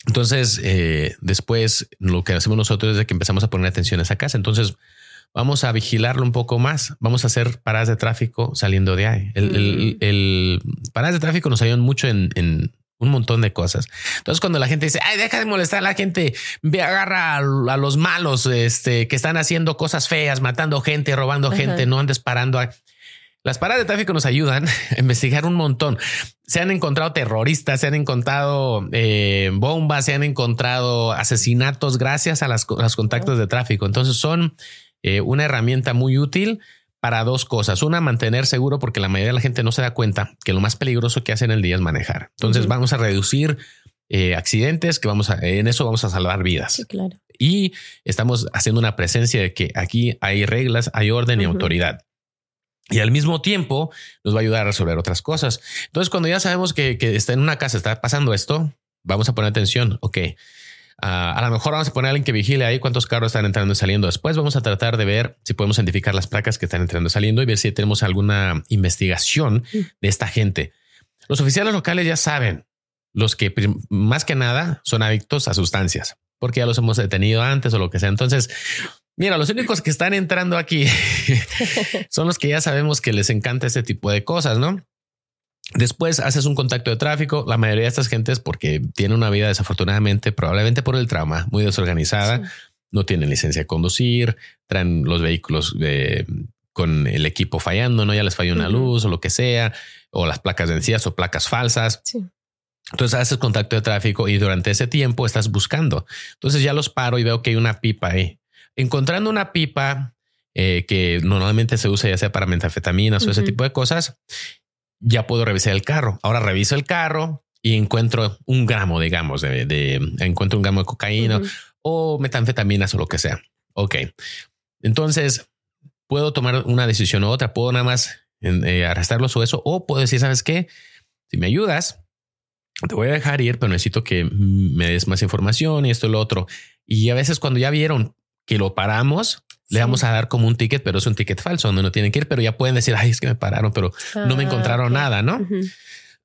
Entonces, eh, después lo que hacemos nosotros es que empezamos a poner atención a esa casa. Entonces, vamos a vigilarlo un poco más. Vamos a hacer paradas de tráfico saliendo de ahí. El, el, paradas de tráfico nos ayudan mucho en, en, un montón de cosas. Entonces, cuando la gente dice, ay, deja de molestar a la gente, ve, agarra a, los malos este, que están haciendo cosas feas, matando gente, robando gente, no andes parando. Las paradas de tráfico nos ayudan (laughs) a investigar un montón. Se han encontrado terroristas, se han encontrado eh, bombas, se han encontrado asesinatos gracias a, las, los contactos de tráfico. Entonces son eh, una herramienta muy útil para dos cosas. Una, mantener seguro porque la mayoría de la gente no se da cuenta que lo más peligroso que hacen el día es manejar. Entonces vamos a reducir eh, accidentes, que vamos a, en eso vamos a salvar vidas. Sí, claro. Y estamos haciendo una presencia de que aquí hay reglas, hay orden y autoridad. Y al mismo tiempo nos va a ayudar a resolver otras cosas. Entonces, cuando ya sabemos que, que está en una casa, está pasando esto, vamos a poner atención. Ok, Ah, a lo mejor vamos a poner a alguien que vigile ahí cuántos carros están entrando y saliendo. Después vamos a tratar de ver si podemos identificar las placas que están entrando y saliendo y ver si tenemos alguna investigación de esta gente. Los oficiales locales ya saben, los que más que nada son adictos a sustancias, porque ya los hemos detenido antes o lo que sea. Entonces, mira, los únicos que están entrando aquí (laughs) son los que ya sabemos que les encanta este tipo de cosas, ¿no? Después haces un contacto de tráfico. La mayoría de estas gentes, porque tienen una vida desafortunadamente, probablemente por el trauma, muy desorganizada, no tienen licencia de conducir, traen los vehículos con el equipo fallando, no ya les falló una luz o lo que sea, o las placas vencidas o placas falsas. Entonces haces contacto de tráfico y durante ese tiempo estás buscando. Entonces ya los paro y veo que hay una pipa ahí. Encontrando una pipa eh, que normalmente se usa ya sea para metanfetaminas o ese tipo de cosas, ya puedo revisar el carro. Ahora reviso el carro y encuentro un gramo, digamos, de, encuentro un gramo de cocaína o metanfetaminas o lo que sea. Ok. Entonces puedo tomar una decisión u otra. Puedo nada más eh, arrestarlos o eso, o puedo decir, sabes qué? Si me ayudas, te voy a dejar ir, pero necesito que me des más información y esto y lo otro. Y a veces cuando ya vieron que lo paramos, le vamos a dar como un ticket, pero es un ticket falso donde no tienen que ir, pero ya pueden decir, ay, es que me pararon, pero no me ah, encontraron nada, ¿no?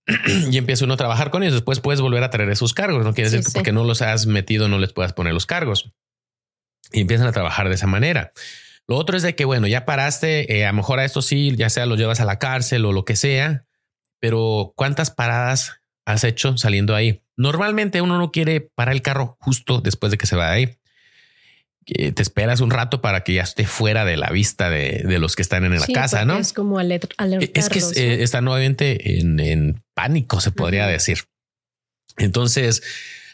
(clears throat) y empieza uno a trabajar con ellos. Después puedes volver a traer esos cargos. No quiere decir que porque no los has metido, no les puedas poner los cargos y empiezan a trabajar de esa manera. Lo otro es de que, bueno, ya paraste, eh, a lo mejor a esto sí, ya sea lo llevas a la cárcel o lo que sea, pero ¿cuántas paradas has hecho saliendo ahí? Normalmente uno no quiere parar el carro justo después de que se va de ahí te esperas un rato para que ya esté fuera de la vista de, los que están en la casa, ¿no? Es como alertarlos. Es que eh, está nuevamente en, pánico, se podría decir. Entonces,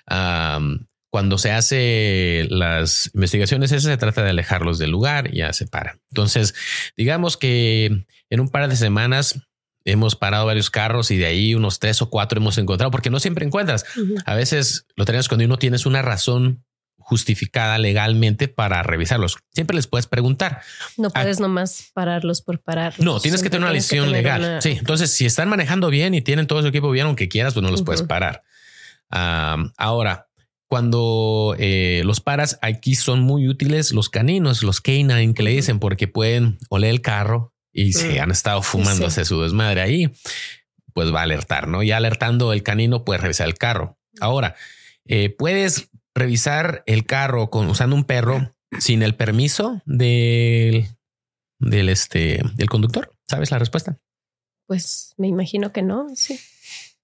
cuando se hace las investigaciones, eso se trata de alejarlos del lugar y ya se para. Entonces, digamos que en un par de semanas hemos parado varios carros y de ahí unos tres o cuatro hemos encontrado, porque no siempre encuentras. A veces lo tenemos cuando uno tienes una razón justificada legalmente para revisarlos. Siempre les puedes preguntar. No puedes nomás pararlos por parar. No, tienes que tener una lesión legal. Sí, entonces si están manejando bien y tienen todo su equipo bien, aunque quieras, pues no los puedes parar. ahora, cuando eh, los paras, aquí son muy útiles los caninos, los canine que le dicen, porque pueden oler el carro y si han estado fumándose su desmadre ahí, pues va a alertar, ¿no? Y alertando el canino, puede revisar el carro. Ahora, eh, puedes revisar el carro con usando un perro sin el permiso del, del este del conductor? ¿Sabes la respuesta? Pues me imagino que no. Sí.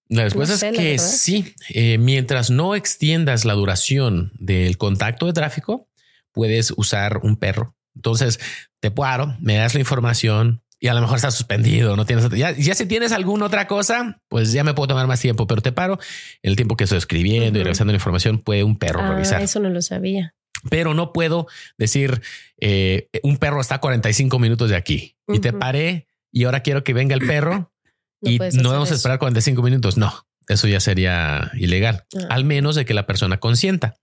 La respuesta es que sí. Eh, mientras no extiendas la duración del contacto de tráfico, puedes usar un perro. Entonces te paro, me das la información y a lo mejor está suspendido. No tienes ya, ya si tienes alguna otra cosa, pues ya me puedo tomar más tiempo, pero te paro el tiempo que estoy escribiendo y revisando la información. Puede un perro ah, revisar. Eso no lo sabía pero no puedo decir eh, un perro está a 45 minutos de aquí y te paré y ahora quiero que venga el perro y no vamos a esperar 45 minutos. No, eso ya sería ilegal, ah. al menos de que la persona consienta.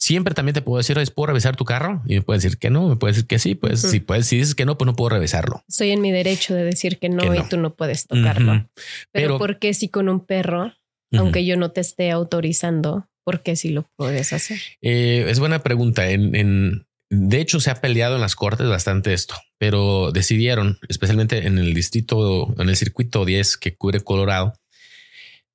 Siempre también te puedo decir, ¿puedo revisar tu carro? Y me puedes decir que no, me puedes decir que sí. Pues si puedes, si dices que no, pues no puedo revisarlo. Estoy en mi derecho de decir que no, y tú no puedes tocarlo. Pero, ¿por qué si con un perro, aunque yo no te esté autorizando, por qué si lo puedes hacer? Eh, es buena pregunta. En, de hecho, se ha peleado en las cortes bastante esto, pero decidieron, especialmente en el distrito, en el circuito 10 que cubre Colorado,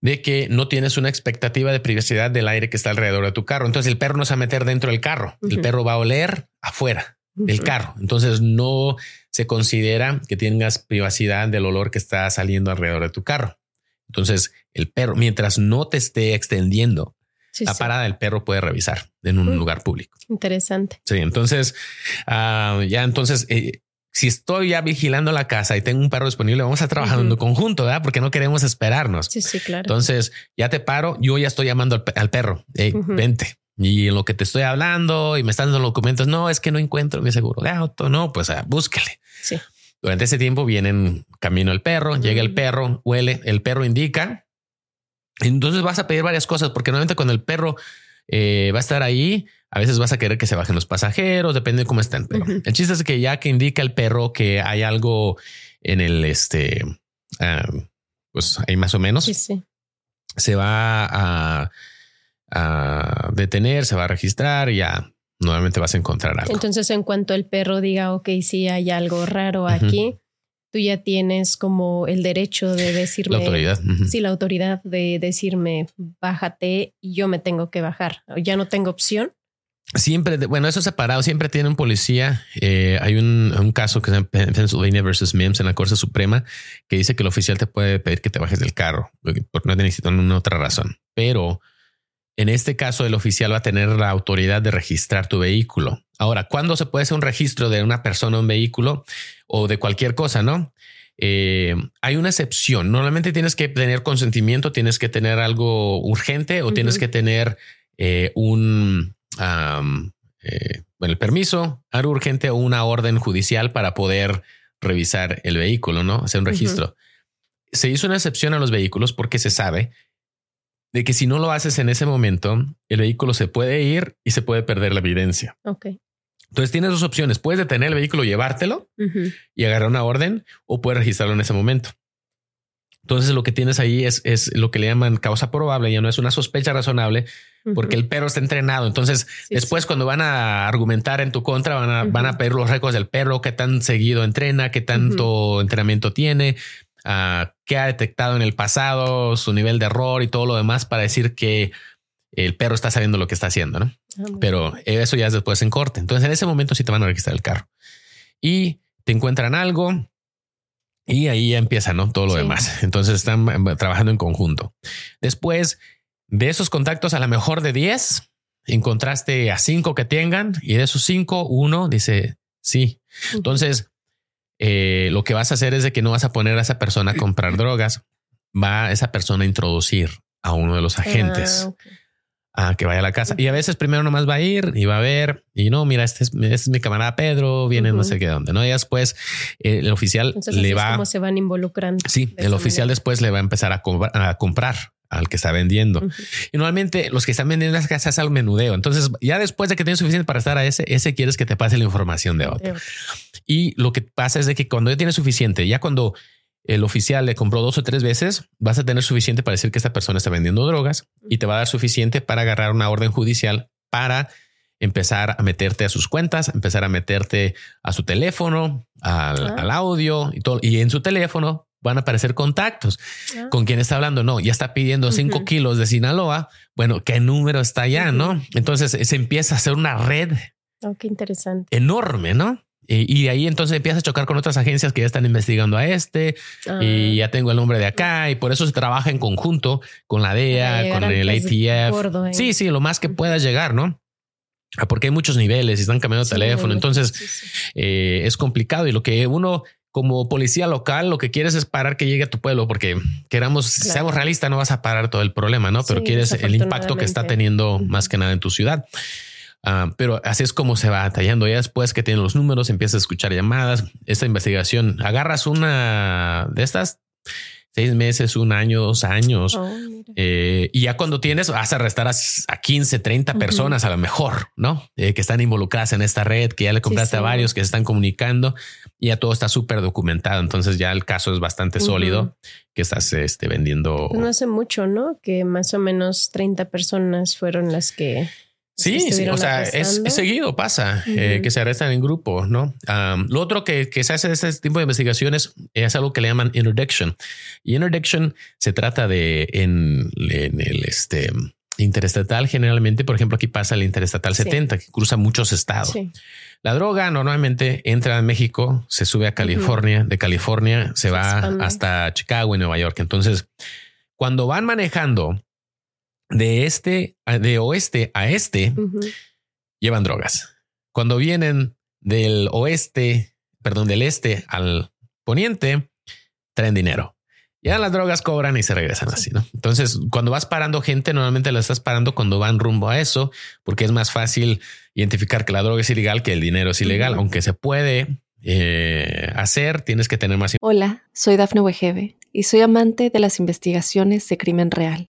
de que no tienes una expectativa de privacidad del aire que está alrededor de tu carro. Entonces el perro no se va a meter dentro del carro. El perro va a oler afuera del carro. Entonces no se considera que tengas privacidad del olor que está saliendo alrededor de tu carro. Entonces el perro, mientras no te esté extendiendo la parada del perro puede revisar en un lugar público. Interesante. Sí, entonces ah, ya entonces eh, si estoy ya vigilando la casa y tengo un perro disponible, vamos a trabajar en conjunto, ¿verdad? Porque no queremos esperarnos. Sí, sí, claro. Entonces ya te paro, yo ya estoy llamando al, perro, vente. Y en lo que te estoy hablando y me están dando documentos, no, es que no encuentro mi seguro de auto, no, pues ah, búsquele. Sí. Durante ese tiempo vienen camino el perro, llega el perro, huele, el perro indica entonces vas a pedir varias cosas, porque normalmente cuando el perro eh, va a estar ahí, a veces vas a querer que se bajen los pasajeros, depende de cómo estén. Pero el chiste es que ya que indica el perro que hay algo en el este, ah, pues ahí más o menos, se va a, detener, se va a registrar y ya normalmente vas a encontrar algo. Entonces, en cuanto el perro diga, ok, sí hay algo raro aquí, tú ya tienes como el derecho de decirme. La autoridad. Sí, la autoridad de decirme, bájate y yo me tengo que bajar. Ya no tengo opción. Siempre, bueno, eso separado, siempre tiene un policía. Eh, hay un, caso que se llama Pennsylvania versus Mims en la Corte Suprema que dice que el oficial te puede pedir que te bajes del carro porque no necesitan una otra razón. Pero en este caso, el oficial va a tener la autoridad de registrar tu vehículo. Ahora, ¿cuándo se puede hacer un registro de una persona, un vehículo o de cualquier cosa? No eh, hay una excepción. Normalmente tienes que tener consentimiento, tienes que tener algo urgente o tienes que tener eh, un eh, bueno, el permiso, algo urgente o una orden judicial para poder revisar el vehículo, no hacer un registro. Se hizo una excepción a los vehículos porque se sabe de que si no lo haces en ese momento, el vehículo se puede ir y se puede perder la evidencia. Ok. Entonces tienes dos opciones. Puedes detener el vehículo, llevártelo y agarrar una orden o puedes registrarlo en ese momento. Entonces lo que tienes ahí es, es lo que le llaman causa probable, ya no es una sospecha razonable porque el perro está entrenado. Entonces después cuando van a argumentar en tu contra, van a, van a pedir los récords del perro, qué tan seguido entrena, qué tanto entrenamiento tiene, qué ha detectado en el pasado, su nivel de error y todo lo demás para decir que el perro está sabiendo lo que está haciendo, ¿no? Ah, Pero eso ya es después en corte. Entonces en ese momento sí te van a registrar el carro y te encuentran algo y ahí ya empieza, ¿no? Todo lo demás. Entonces están eh, trabajando en conjunto. Después de esos contactos, a lo mejor de 10, encontraste a cinco que tengan y de esos cinco, uno dice sí. Entonces eh, lo que vas a hacer es de que no vas a poner a esa persona a comprar (laughs) drogas, va esa persona a introducir a uno de los agentes. Ah, a que vaya a la casa. Y a veces primero nomás va a ir y va a ver y no, mira, este es, este mi camarada Pedro, viene no sé qué dónde, ¿no? Y después eh, el oficial le va... Es como se van involucrando. Sí, el oficial después le va a empezar a, a comprar al que está vendiendo. Y normalmente los que están vendiendo las casas al menudeo. Entonces, ya después de que tienes suficiente para estar a ese, ese quieres que te pase la información de otro. Y lo que pasa es de que cuando ya tienes suficiente, ya cuando el oficial le compró dos o tres veces, vas a tener suficiente para decir que esta persona está vendiendo drogas y te va a dar suficiente para agarrar una orden judicial para empezar a meterte a sus cuentas, empezar a meterte a su teléfono, al, al audio y todo. Y en su teléfono van a aparecer contactos. Ah. ¿Con quién está hablando? No, ya está pidiendo cinco kilos de Sinaloa. Bueno, ¿qué número está allá? ¿No? Entonces se empieza a hacer una red. Oh, qué interesante. Enorme, ¿no? Y, ahí entonces empiezas a chocar con otras agencias que ya están investigando a este y ah. ya tengo el nombre de acá y por eso se trabaja en conjunto con la DEA, con el ATF. Sí, sí, lo más que puedas llegar, ¿no? Ah, porque hay muchos niveles y están cambiando de teléfono. Entonces eh, es complicado y lo que uno como policía local lo que quieres es parar que llegue a tu pueblo porque queramos, seamos realistas, no vas a parar todo el problema, ¿no? Pero quieres el impacto que está teniendo más que nada en tu ciudad. Ah, pero así es como se va tallando. Ya después que tienen los números, empiezas a escuchar llamadas. Esta investigación, agarras una de estas seis meses, un año, dos años. Oh, eh, y ya cuando tienes, vas a arrestar a, 15, 30 personas a lo mejor, ¿no? Eh, que están involucradas en esta red, que ya le compraste a varios, que se están comunicando y ya todo está súper documentado. Entonces ya el caso es bastante sólido que estás este, vendiendo. No hace mucho, ¿no? Que más o menos 30 personas fueron las que Sí, o sea, es, seguido, pasa eh, que se arrestan en grupo, ¿no? lo otro que, se hace de este tipo de investigaciones es algo que le llaman interdiction. Y interdiction se trata de en, el este, interestatal, generalmente, por ejemplo, aquí pasa el interestatal 70, que cruza muchos estados. La droga normalmente entra a México, se sube a California, de California se, va hasta Chicago y Nueva York. Entonces, cuando van manejando de este, de oeste a este, llevan drogas. Cuando vienen del oeste, perdón, del este al poniente, traen dinero. Ya las drogas cobran y se regresan así, ¿no? Entonces, cuando vas parando gente, normalmente la estás parando cuando van rumbo a eso, porque es más fácil identificar que la droga es ilegal que el dinero es ilegal, aunque se puede eh, hacer, tienes que tener más. Hola, soy Dafne Wegebe y soy amante de las investigaciones de crimen real.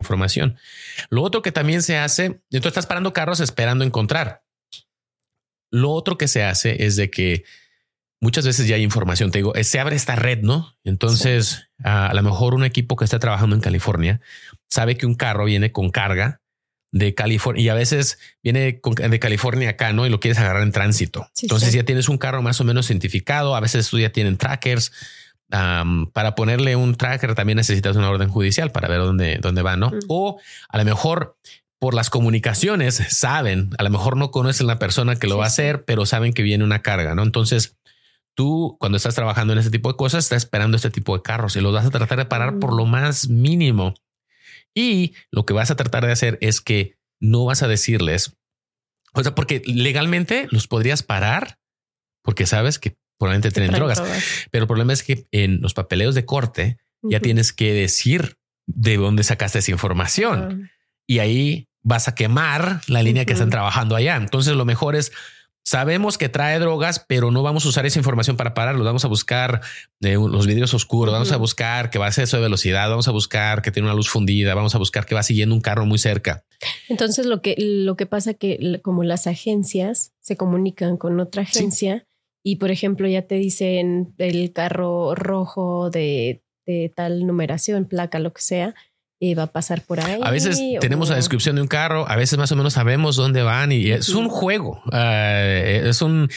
información. Lo otro que también se hace, entonces estás parando carros esperando encontrar. Lo otro que se hace es de que muchas veces ya hay información. Te digo, se abre esta red, no? Entonces, a, lo mejor un equipo que está trabajando en California sabe que un carro viene con carga de California y a veces viene de California acá, no? Y lo quieres agarrar en tránsito. Entonces, ya tienes un carro más o menos identificado. A veces tú ya tienen trackers para ponerle un tracker también necesitas una orden judicial para ver dónde, dónde va, ¿no? O a lo mejor por las comunicaciones saben, a lo mejor no conocen la persona que lo va a hacer, pero saben que viene una carga, ¿no? Entonces, tú cuando estás trabajando en este tipo de cosas, estás esperando este tipo de carros y los vas a tratar de parar por lo más mínimo. Y lo que vas a tratar de hacer es que no vas a decirles, o sea, porque legalmente los podrías parar porque sabes que probablemente tienen drogas. Pero el problema es que en los papeleos de corte ya tienes que decir de dónde sacaste esa información. Y ahí vas a quemar la línea que están trabajando allá. Entonces lo mejor es, sabemos que trae drogas, pero no vamos a usar esa información para pararlo. Vamos a buscar eh, los vidrios oscuros, vamos a buscar que va a exceso de velocidad, vamos a buscar que tiene una luz fundida, vamos a buscar que va siguiendo un carro muy cerca. Entonces lo que, lo que pasa que como las agencias se comunican con otra agencia, y por ejemplo ya te dicen el carro rojo de, tal numeración, placa, lo que sea, y va a pasar por ahí. A veces tenemos la descripción de un carro, a veces más o menos sabemos dónde van y es un juego. Ah, es un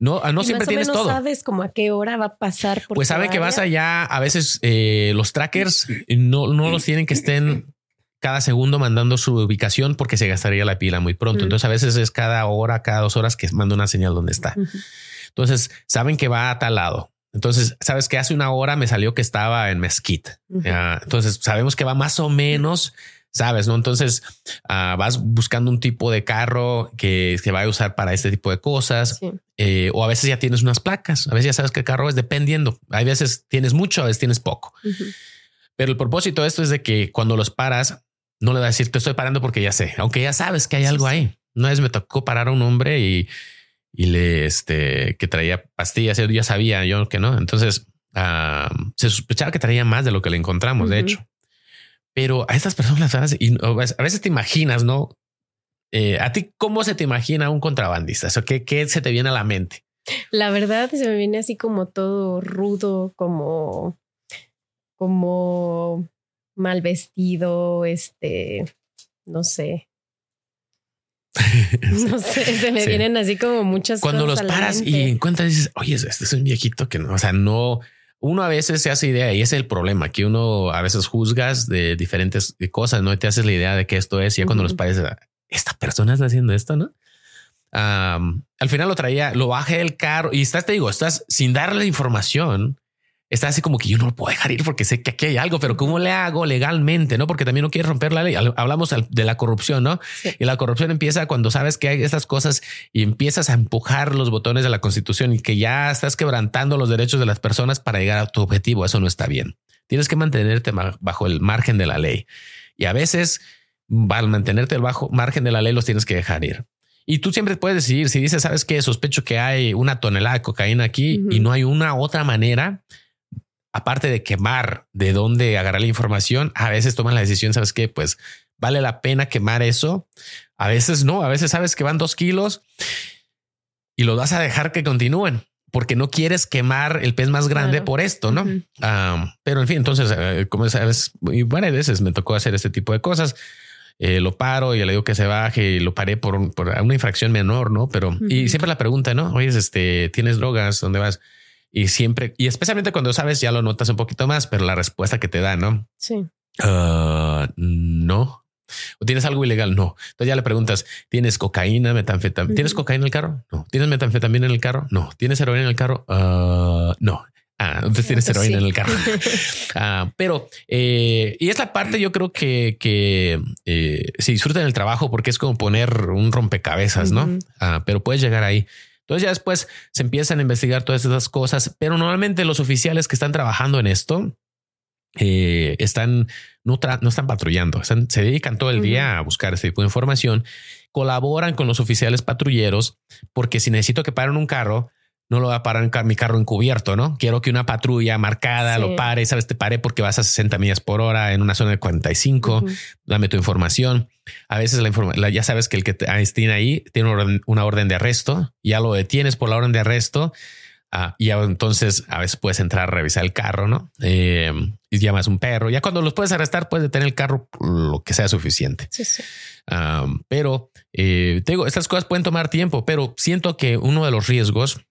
no, no siempre tienes todo. Sabes como a qué hora va a pasar. pues sabe que vas allá. A veces eh, los trackers no, no los tienen que estén cada segundo mandando su ubicación porque se gastaría la pila muy pronto. Entonces a veces es cada hora, cada dos horas que manda una señal donde está. Entonces saben que va a tal lado. Entonces, sabes que hace una hora me salió que estaba en Mesquite. Entonces sabemos que va más o menos, sabes, no? Entonces ah, vas buscando un tipo de carro que, que va a usar para este tipo de cosas. Eh, o a veces ya tienes unas placas. A veces ya sabes que el carro es dependiendo. Hay veces tienes mucho, a veces tienes poco. Pero el propósito de esto es de que cuando los paras, no le va a decir te estoy parando porque ya sé, aunque ya sabes que hay algo ahí. No es me tocó parar a un hombre y y le este que traía pastillas. Yo ya sabía yo que no. Entonces se sospechaba que traía más de lo que le encontramos, de hecho. Pero a estas personas a veces te imaginas, no? Eh, a ti, ¿cómo se te imagina un contrabandista? O ¿qué, ¿qué se te viene a la mente? La verdad se me viene así como todo rudo, como como mal vestido, este, no sé. (laughs) no sé, se me vienen así como muchas Cuando los paras y encuentras, dices, oye, este es un viejito que no, o sea, no, uno a veces se hace idea y ese es el problema, que uno a veces juzgas de diferentes cosas, ¿no? Y te haces la idea de que esto es y ya cuando los pares, esta persona está haciendo esto, ¿no? al final lo traía, lo bajé del carro y estás, te digo, estás sin darle información está así como que yo no lo puedo dejar ir porque sé que aquí hay algo, pero ¿cómo le hago legalmente? No, porque también no quiere romper la ley. Hablamos de la corrupción, no? Y la corrupción empieza cuando sabes que hay estas cosas y empiezas a empujar los botones de la constitución y que ya estás quebrantando los derechos de las personas para llegar a tu objetivo. Eso no está bien. Tienes que mantenerte bajo el margen de la ley y a veces al mantenerte bajo margen de la ley los tienes que dejar ir. Y tú siempre puedes decidir si dices, sabes que sospecho que hay una tonelada de cocaína aquí y no hay una otra manera aparte de quemar de dónde agarrar la información, a veces toman la decisión, sabes qué, pues vale la pena quemar eso. A veces no, a veces sabes que van dos kilos y lo vas a dejar que continúen porque no quieres quemar el pez más grande por esto, ¿no? pero en fin, entonces, eh, como sabes, y varias veces me tocó hacer este tipo de cosas. Eh, lo paro y le digo que se baje y lo paré por, una infracción menor, ¿no? Pero, y siempre la pregunta, ¿no? Oye, este, ¿tienes drogas? ¿Dónde vas? Y siempre, y especialmente cuando sabes, ya lo notas un poquito más, pero la respuesta que te da, ¿no? Sí. Ah, no. ¿O tienes algo ilegal? No. Entonces ya le preguntas, ¿tienes cocaína, metanfetamina? ¿Tienes cocaína en el carro? No. ¿Tienes metanfetamina en el carro? No. ¿Tienes heroína en el carro? Uh, no. Ah, (laughs) entonces tienes heroína en el carro. (laughs) ah, pero, eh, y es la parte yo creo que, que eh, se disfruta en el trabajo porque es como poner un rompecabezas, ¿no? Ah, pero puedes llegar ahí. Entonces ya después se empiezan a investigar todas esas cosas, pero normalmente los oficiales que están trabajando en esto eh, están no, no, están patrullando, se dedican todo el día a buscar este tipo de información, colaboran con los oficiales patrulleros, porque si necesito que paren un carro, no lo va a parar mi carro encubierto, ¿no? Quiero que una patrulla marcada lo pare, sabes, te pare porque vas a 60 millas por hora en una zona de 45, dame tu información. A veces la información, ya sabes que el que te tiene ahí tiene una orden, de arresto, ya lo detienes por la orden de arresto. Ah, y entonces a veces puedes entrar a revisar el carro, ¿no? Eh, y llamas un perro. Ya cuando los puedes arrestar, puedes detener el carro lo que sea suficiente. Ah, pero eh, te digo, estas cosas pueden tomar tiempo, pero siento que uno de los riesgos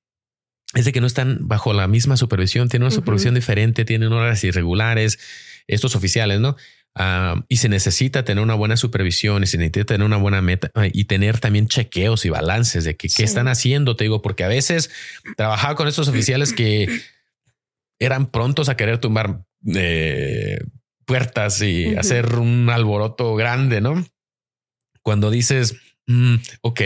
es de que no están bajo la misma supervisión, tienen una supervisión diferente, tienen horas irregulares, estos oficiales, ¿no? Ah, y se necesita tener una buena supervisión y se necesita tener una buena meta ah, y tener también chequeos y balances de qué están haciendo, te digo, porque a veces trabajaba con estos oficiales que eran prontos a querer tumbar eh, puertas y hacer un alboroto grande, ¿no? Cuando dices, mm, ok,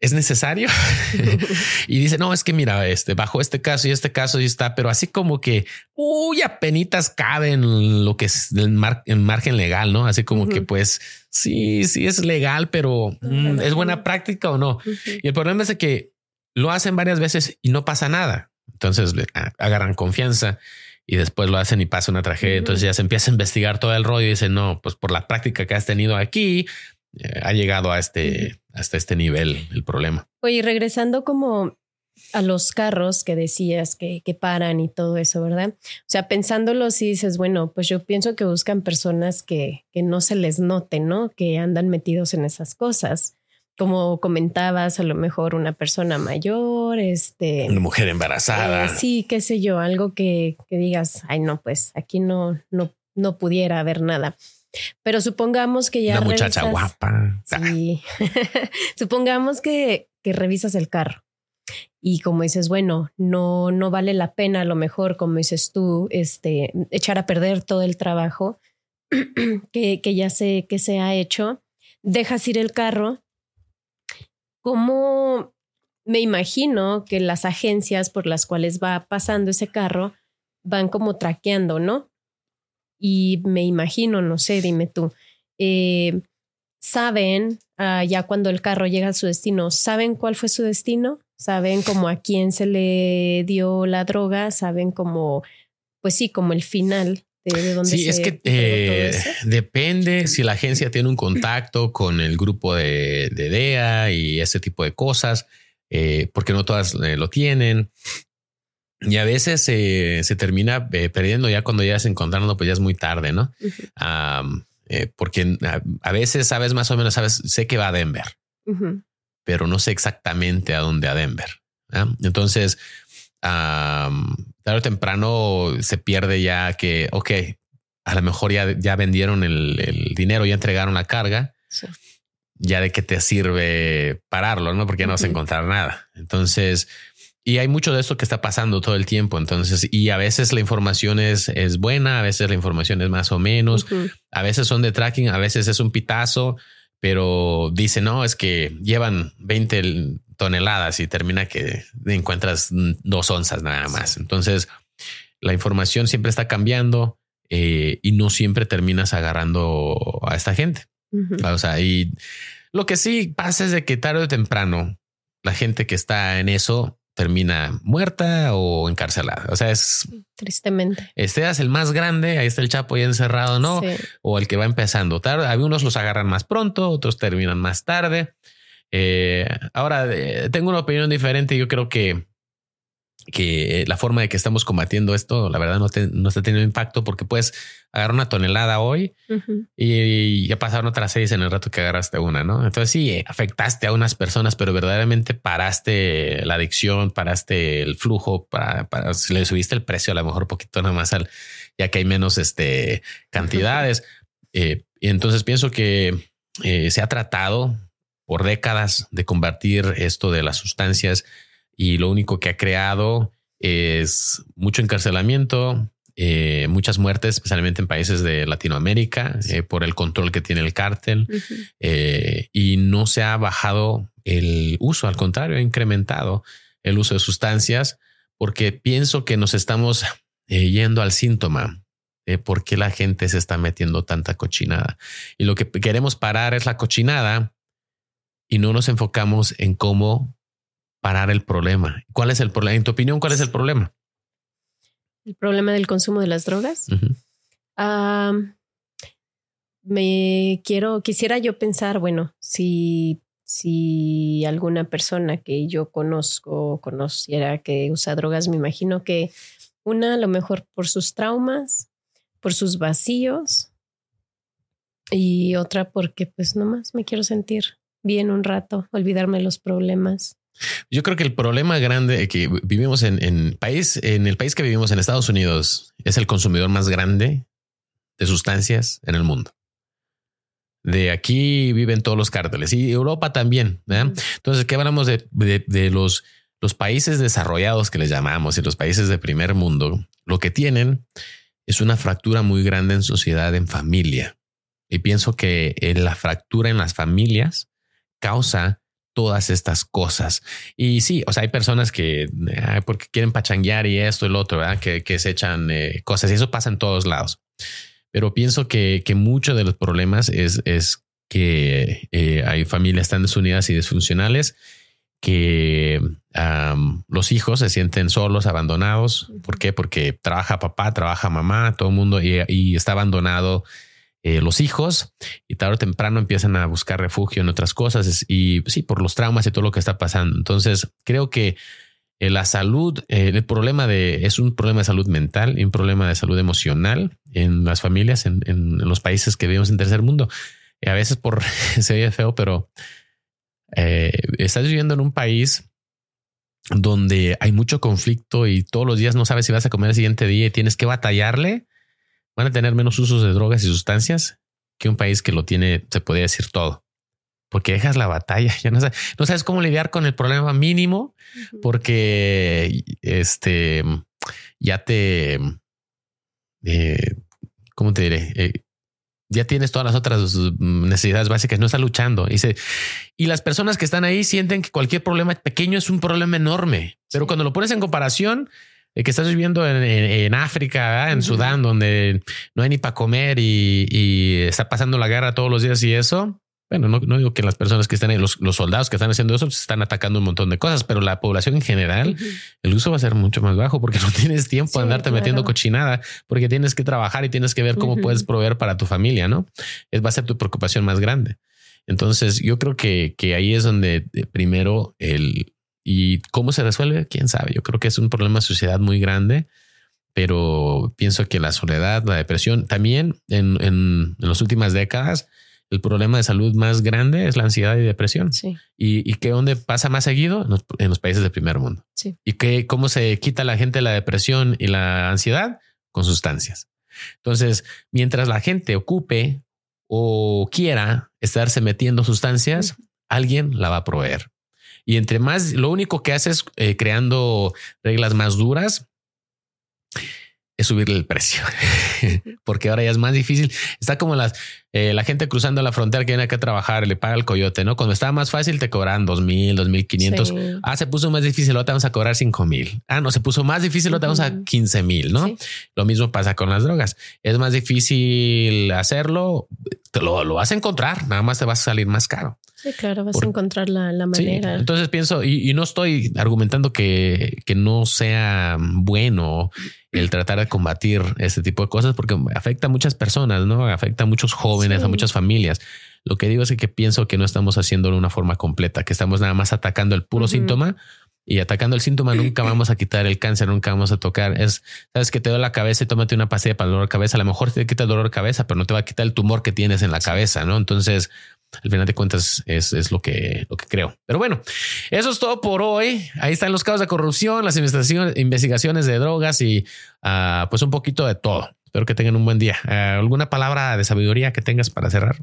es necesario. (laughs) (laughs) y dice, no, es que mira, este, bajo este caso y este caso y está, pero así como que, uy, apenitas cabe en lo que es el margen legal, ¿no? Así como que pues sí, sí es legal, pero mm, ¿es buena práctica o no? Y el problema es que lo hacen varias veces y no pasa nada. Entonces agarran confianza y después lo hacen y pasa una tragedia. Entonces ya se empieza a investigar todo el rollo y dicen, no, pues por la práctica que has tenido aquí, ha llegado a este, hasta este nivel el problema. Oye, regresando como a los carros que decías que, que, paran y todo eso, ¿verdad? O sea, pensándolo, si dices, bueno, pues yo pienso que buscan personas que, que no se les note, ¿no? Que andan metidos en esas cosas. Como comentabas, a lo mejor una persona mayor, este... Una mujer embarazada. Eh, sí, qué sé yo, algo que, que digas, ay, no, pues aquí no, no, no pudiera haber nada. Pero supongamos que ya. Una muchacha guapa. Sí. (laughs) supongamos que, que revisas el carro y como dices, bueno, no, no vale la pena a lo mejor, como dices tú, este, echar a perder todo el trabajo (clears throat) que, que ya sé que se ha hecho, dejas ir el carro. ¿Cómo me imagino que las agencias por las cuales va pasando ese carro van como traqueando, ¿no? Y me imagino, no sé, dime tú, eh, saben, ah, ya cuando el carro llega a su destino, ¿saben cuál fue su destino? ¿Saben como a quién se le dio la droga? ¿Saben como, pues sí, como el final? De, dónde sí, es que eh, depende si la agencia tiene un contacto con el grupo de, DEA y ese tipo de cosas, eh, porque no todas lo tienen. Y a veces se termina eh, perdiendo ya cuando ya se encontrando, pues ya es muy tarde, ¿no? Eh, porque a, veces sabes más o menos, sabes, sé que va a Denver, pero no sé exactamente a dónde a Denver. Entonces, tarde o temprano se pierde ya que, ok, a lo mejor ya, ya vendieron el, dinero, ya entregaron la carga. Ya de qué te sirve pararlo, no? Porque no vas a encontrar nada. Entonces, y hay mucho de esto que está pasando todo el tiempo. Entonces, y a veces la información es, es buena, a veces la información es más o menos, a veces son de tracking, a veces es un pitazo, pero dice no, es que llevan 20 toneladas y termina que encuentras dos onzas nada más. Entonces, la información siempre está cambiando eh, y no siempre terminas agarrando a esta gente. O sea, y lo que sí pasa es de que tarde o temprano la gente que está en eso termina muerta o encarcelada. O sea, es tristemente. Este es el más grande, ahí está el Chapo ya encerrado, ¿no? O el que va empezando tarde. Algunos los agarran más pronto, otros terminan más tarde. Eh, ahora, eh, tengo una opinión diferente. Yo creo que que la forma de que estamos combatiendo esto, la verdad, no, no está teniendo impacto porque puedes agarrar una tonelada hoy y, ya pasaron otras seis en el rato que agarraste una, ¿no? Entonces sí, afectaste a unas personas, pero verdaderamente paraste la adicción, paraste el flujo, para, le subiste el precio a lo mejor poquito nada más al, ya que hay menos este, cantidades. Eh, y entonces pienso que eh, se ha tratado por décadas de combatir esto de las sustancias y lo único que ha creado es mucho encarcelamiento, eh, muchas muertes, especialmente en países de Latinoamérica, eh, por el control que tiene el cártel eh, y no se ha bajado el uso, al contrario, ha incrementado el uso de sustancias porque pienso que nos estamos yendo al síntoma de por qué la gente se está metiendo tanta cochinada. Y lo que queremos parar es la cochinada y no nos enfocamos en cómo parar el problema. ¿Cuál es el problema? En tu opinión, ¿cuál es el problema? El problema del consumo de las drogas. me quiero, quisiera yo pensar, bueno, si, si alguna persona que yo conozco conociera que usa drogas, me imagino que una a lo mejor por sus traumas, por sus vacíos y otra porque pues nomás me quiero sentir bien un rato, olvidarme los problemas. Yo creo que el problema grande que vivimos en, país, en el país que vivimos en Estados Unidos, es el consumidor más grande de sustancias en el mundo. De aquí viven todos los cárteles y Europa también. Entonces, ¿qué hablamos de, los, los países desarrollados que les llamamos y los países de primer mundo? Lo que tienen es una fractura muy grande en sociedad, en familia. Y pienso que la fractura en las familias causa todas estas cosas. Y sí, o sea, hay personas que porque quieren pachanguear y esto y lo otro, Que, se echan eh, cosas y eso pasa en todos lados. Pero pienso que, que muchos de los problemas es, es que eh, hay familias tan desunidas y disfuncionales que los hijos se sienten solos, abandonados. ¿Por qué? Porque trabaja papá, trabaja mamá, todo el mundo y, y está abandonado eh, los hijos y tarde o temprano empiezan a buscar refugio en otras cosas y sí, por los traumas y todo lo que está pasando. Entonces, creo que eh, la salud, eh, el problema de, es un problema de salud mental y un problema de salud emocional en las familias, en, los países que vivimos en tercer mundo. a veces por, (laughs) se feo, pero estás viviendo en un país donde hay mucho conflicto y todos los días no sabes si vas a comer el siguiente día y tienes que batallarle van a tener menos usos de drogas y sustancias que un país que lo tiene, se podría decir todo. Porque dejas la batalla, (laughs) ya no sabes, no sabes cómo lidiar con el problema mínimo, porque este ya te, eh, ¿cómo te diré? Eh, ya tienes todas las otras necesidades básicas, no está luchando. Y, y las personas que están ahí sienten que cualquier problema pequeño es un problema enorme, pero cuando lo pones en comparación, que estás viviendo en, África, en Sudán, donde no hay ni para comer y, está pasando la guerra todos los días y eso. Bueno, no, digo que las personas que están ahí, los, soldados que están haciendo eso, se están atacando un montón de cosas, pero la población en general, el uso va a ser mucho más bajo porque no (laughs) tienes tiempo de andarte metiendo cochinada, porque tienes que trabajar y tienes que ver cómo puedes proveer para tu familia, ¿no? Es, va a ser tu preocupación más grande. Entonces, yo creo que, que ahí es donde eh, primero el, y cómo se resuelve, quién sabe. Yo creo que es un problema de sociedad muy grande, pero pienso que la soledad, la depresión, también en, en, en las últimas décadas, el problema de salud más grande es la ansiedad y depresión. Sí. Y, y que dónde pasa más seguido en los, en los, países del primer mundo. Sí. Y que cómo se quita la gente la depresión y la ansiedad con sustancias. Entonces, mientras la gente ocupe o quiera estarse metiendo sustancias, alguien la va a proveer. Y entre más, lo único que hace es eh, creando reglas más duras es subirle el precio, (laughs) porque ahora ya es más difícil. Está como las, eh, la gente cruzando la frontera que viene acá a trabajar le paga el coyote, ¿no? Cuando estaba más fácil te cobran dos mil, dos mil quinientos. Ah, se puso más difícil, lo te vamos a cobrar cinco mil. Ah, no, se puso más difícil, lo te vamos a quince mil, ¿no? Sí. Lo mismo pasa con las drogas. Es más difícil hacerlo, te lo, lo vas a encontrar, nada más te vas a salir más caro. Sí, claro, vas a encontrar la, la manera. Sí, entonces pienso, y, y, no estoy argumentando que, que no sea bueno el tratar de combatir este tipo de cosas porque afecta a muchas personas, ¿no? Afecta a muchos jóvenes, sí. a muchas familias. Lo que digo es que pienso que no estamos haciéndolo de una forma completa, que estamos nada más atacando el puro uh -huh. síntoma y atacando el síntoma nunca (clears throat) vamos a quitar el cáncer, nunca vamos a tocar. Es, sabes que te duele la cabeza y tómate una pastilla para el dolor de cabeza. A lo mejor te quita el dolor de cabeza, pero no te va a quitar el tumor que tienes en la cabeza, ¿no? Entonces, al final de cuentas es, es, lo que lo que creo. Pero bueno, eso es todo por hoy. Ahí están los casos de corrupción, las investigaciones, investigaciones de drogas y uh, pues un poquito de todo. Espero que tengan un buen día. Uh, ¿Alguna palabra de sabiduría que tengas para cerrar?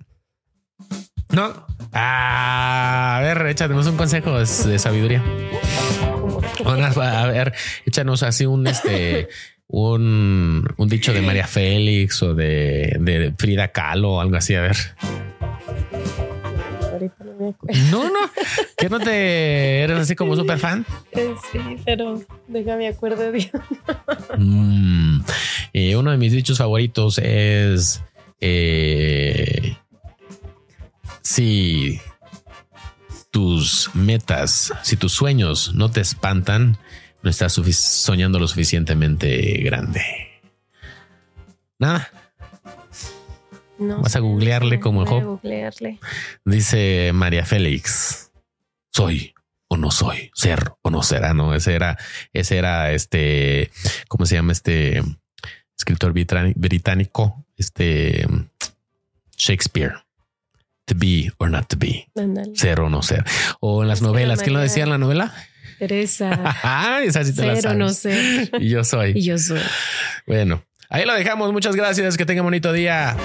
No. Ah, a ver, échanos un consejo de, de sabiduría. (laughs) A ver, échanos así un este. Un, un, dicho de María Félix o de, de Frida Kahlo o algo así. A ver. Ahorita no me acuerdo. No, no, que no te eres así como súper fan. Sí, pero déjame acuerdo de mm, eh, uno de mis dichos favoritos es eh, si tus metas, si tus sueños no te espantan, no estás soñando lo suficientemente grande. Nada. No Vas a googlearle como Job. googlearle. Dice María Félix, soy o no soy, ser o no será, no, ese era, ese era este, ¿cómo se llama este escritor británico? Este Shakespeare. To be or not to be. Ser o no ser. O en las Es novelas, ¿quién lo decía en la novela? Teresa. (laughs) Ah, esa sí te la Ser o sabes. no ser. Y yo soy. Y yo soy. Bueno, ahí lo dejamos. Muchas gracias. Que tengan bonito día.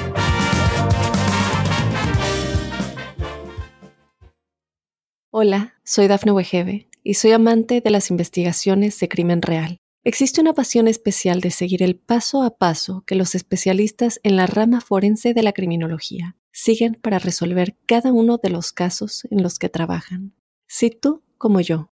Hola, soy Dafne Wegebe y soy amante de las investigaciones de crimen real. Existe una pasión especial de seguir el paso a paso que los especialistas en la rama forense de la criminología siguen para resolver cada uno de los casos en los que trabajan. Si tú, como yo,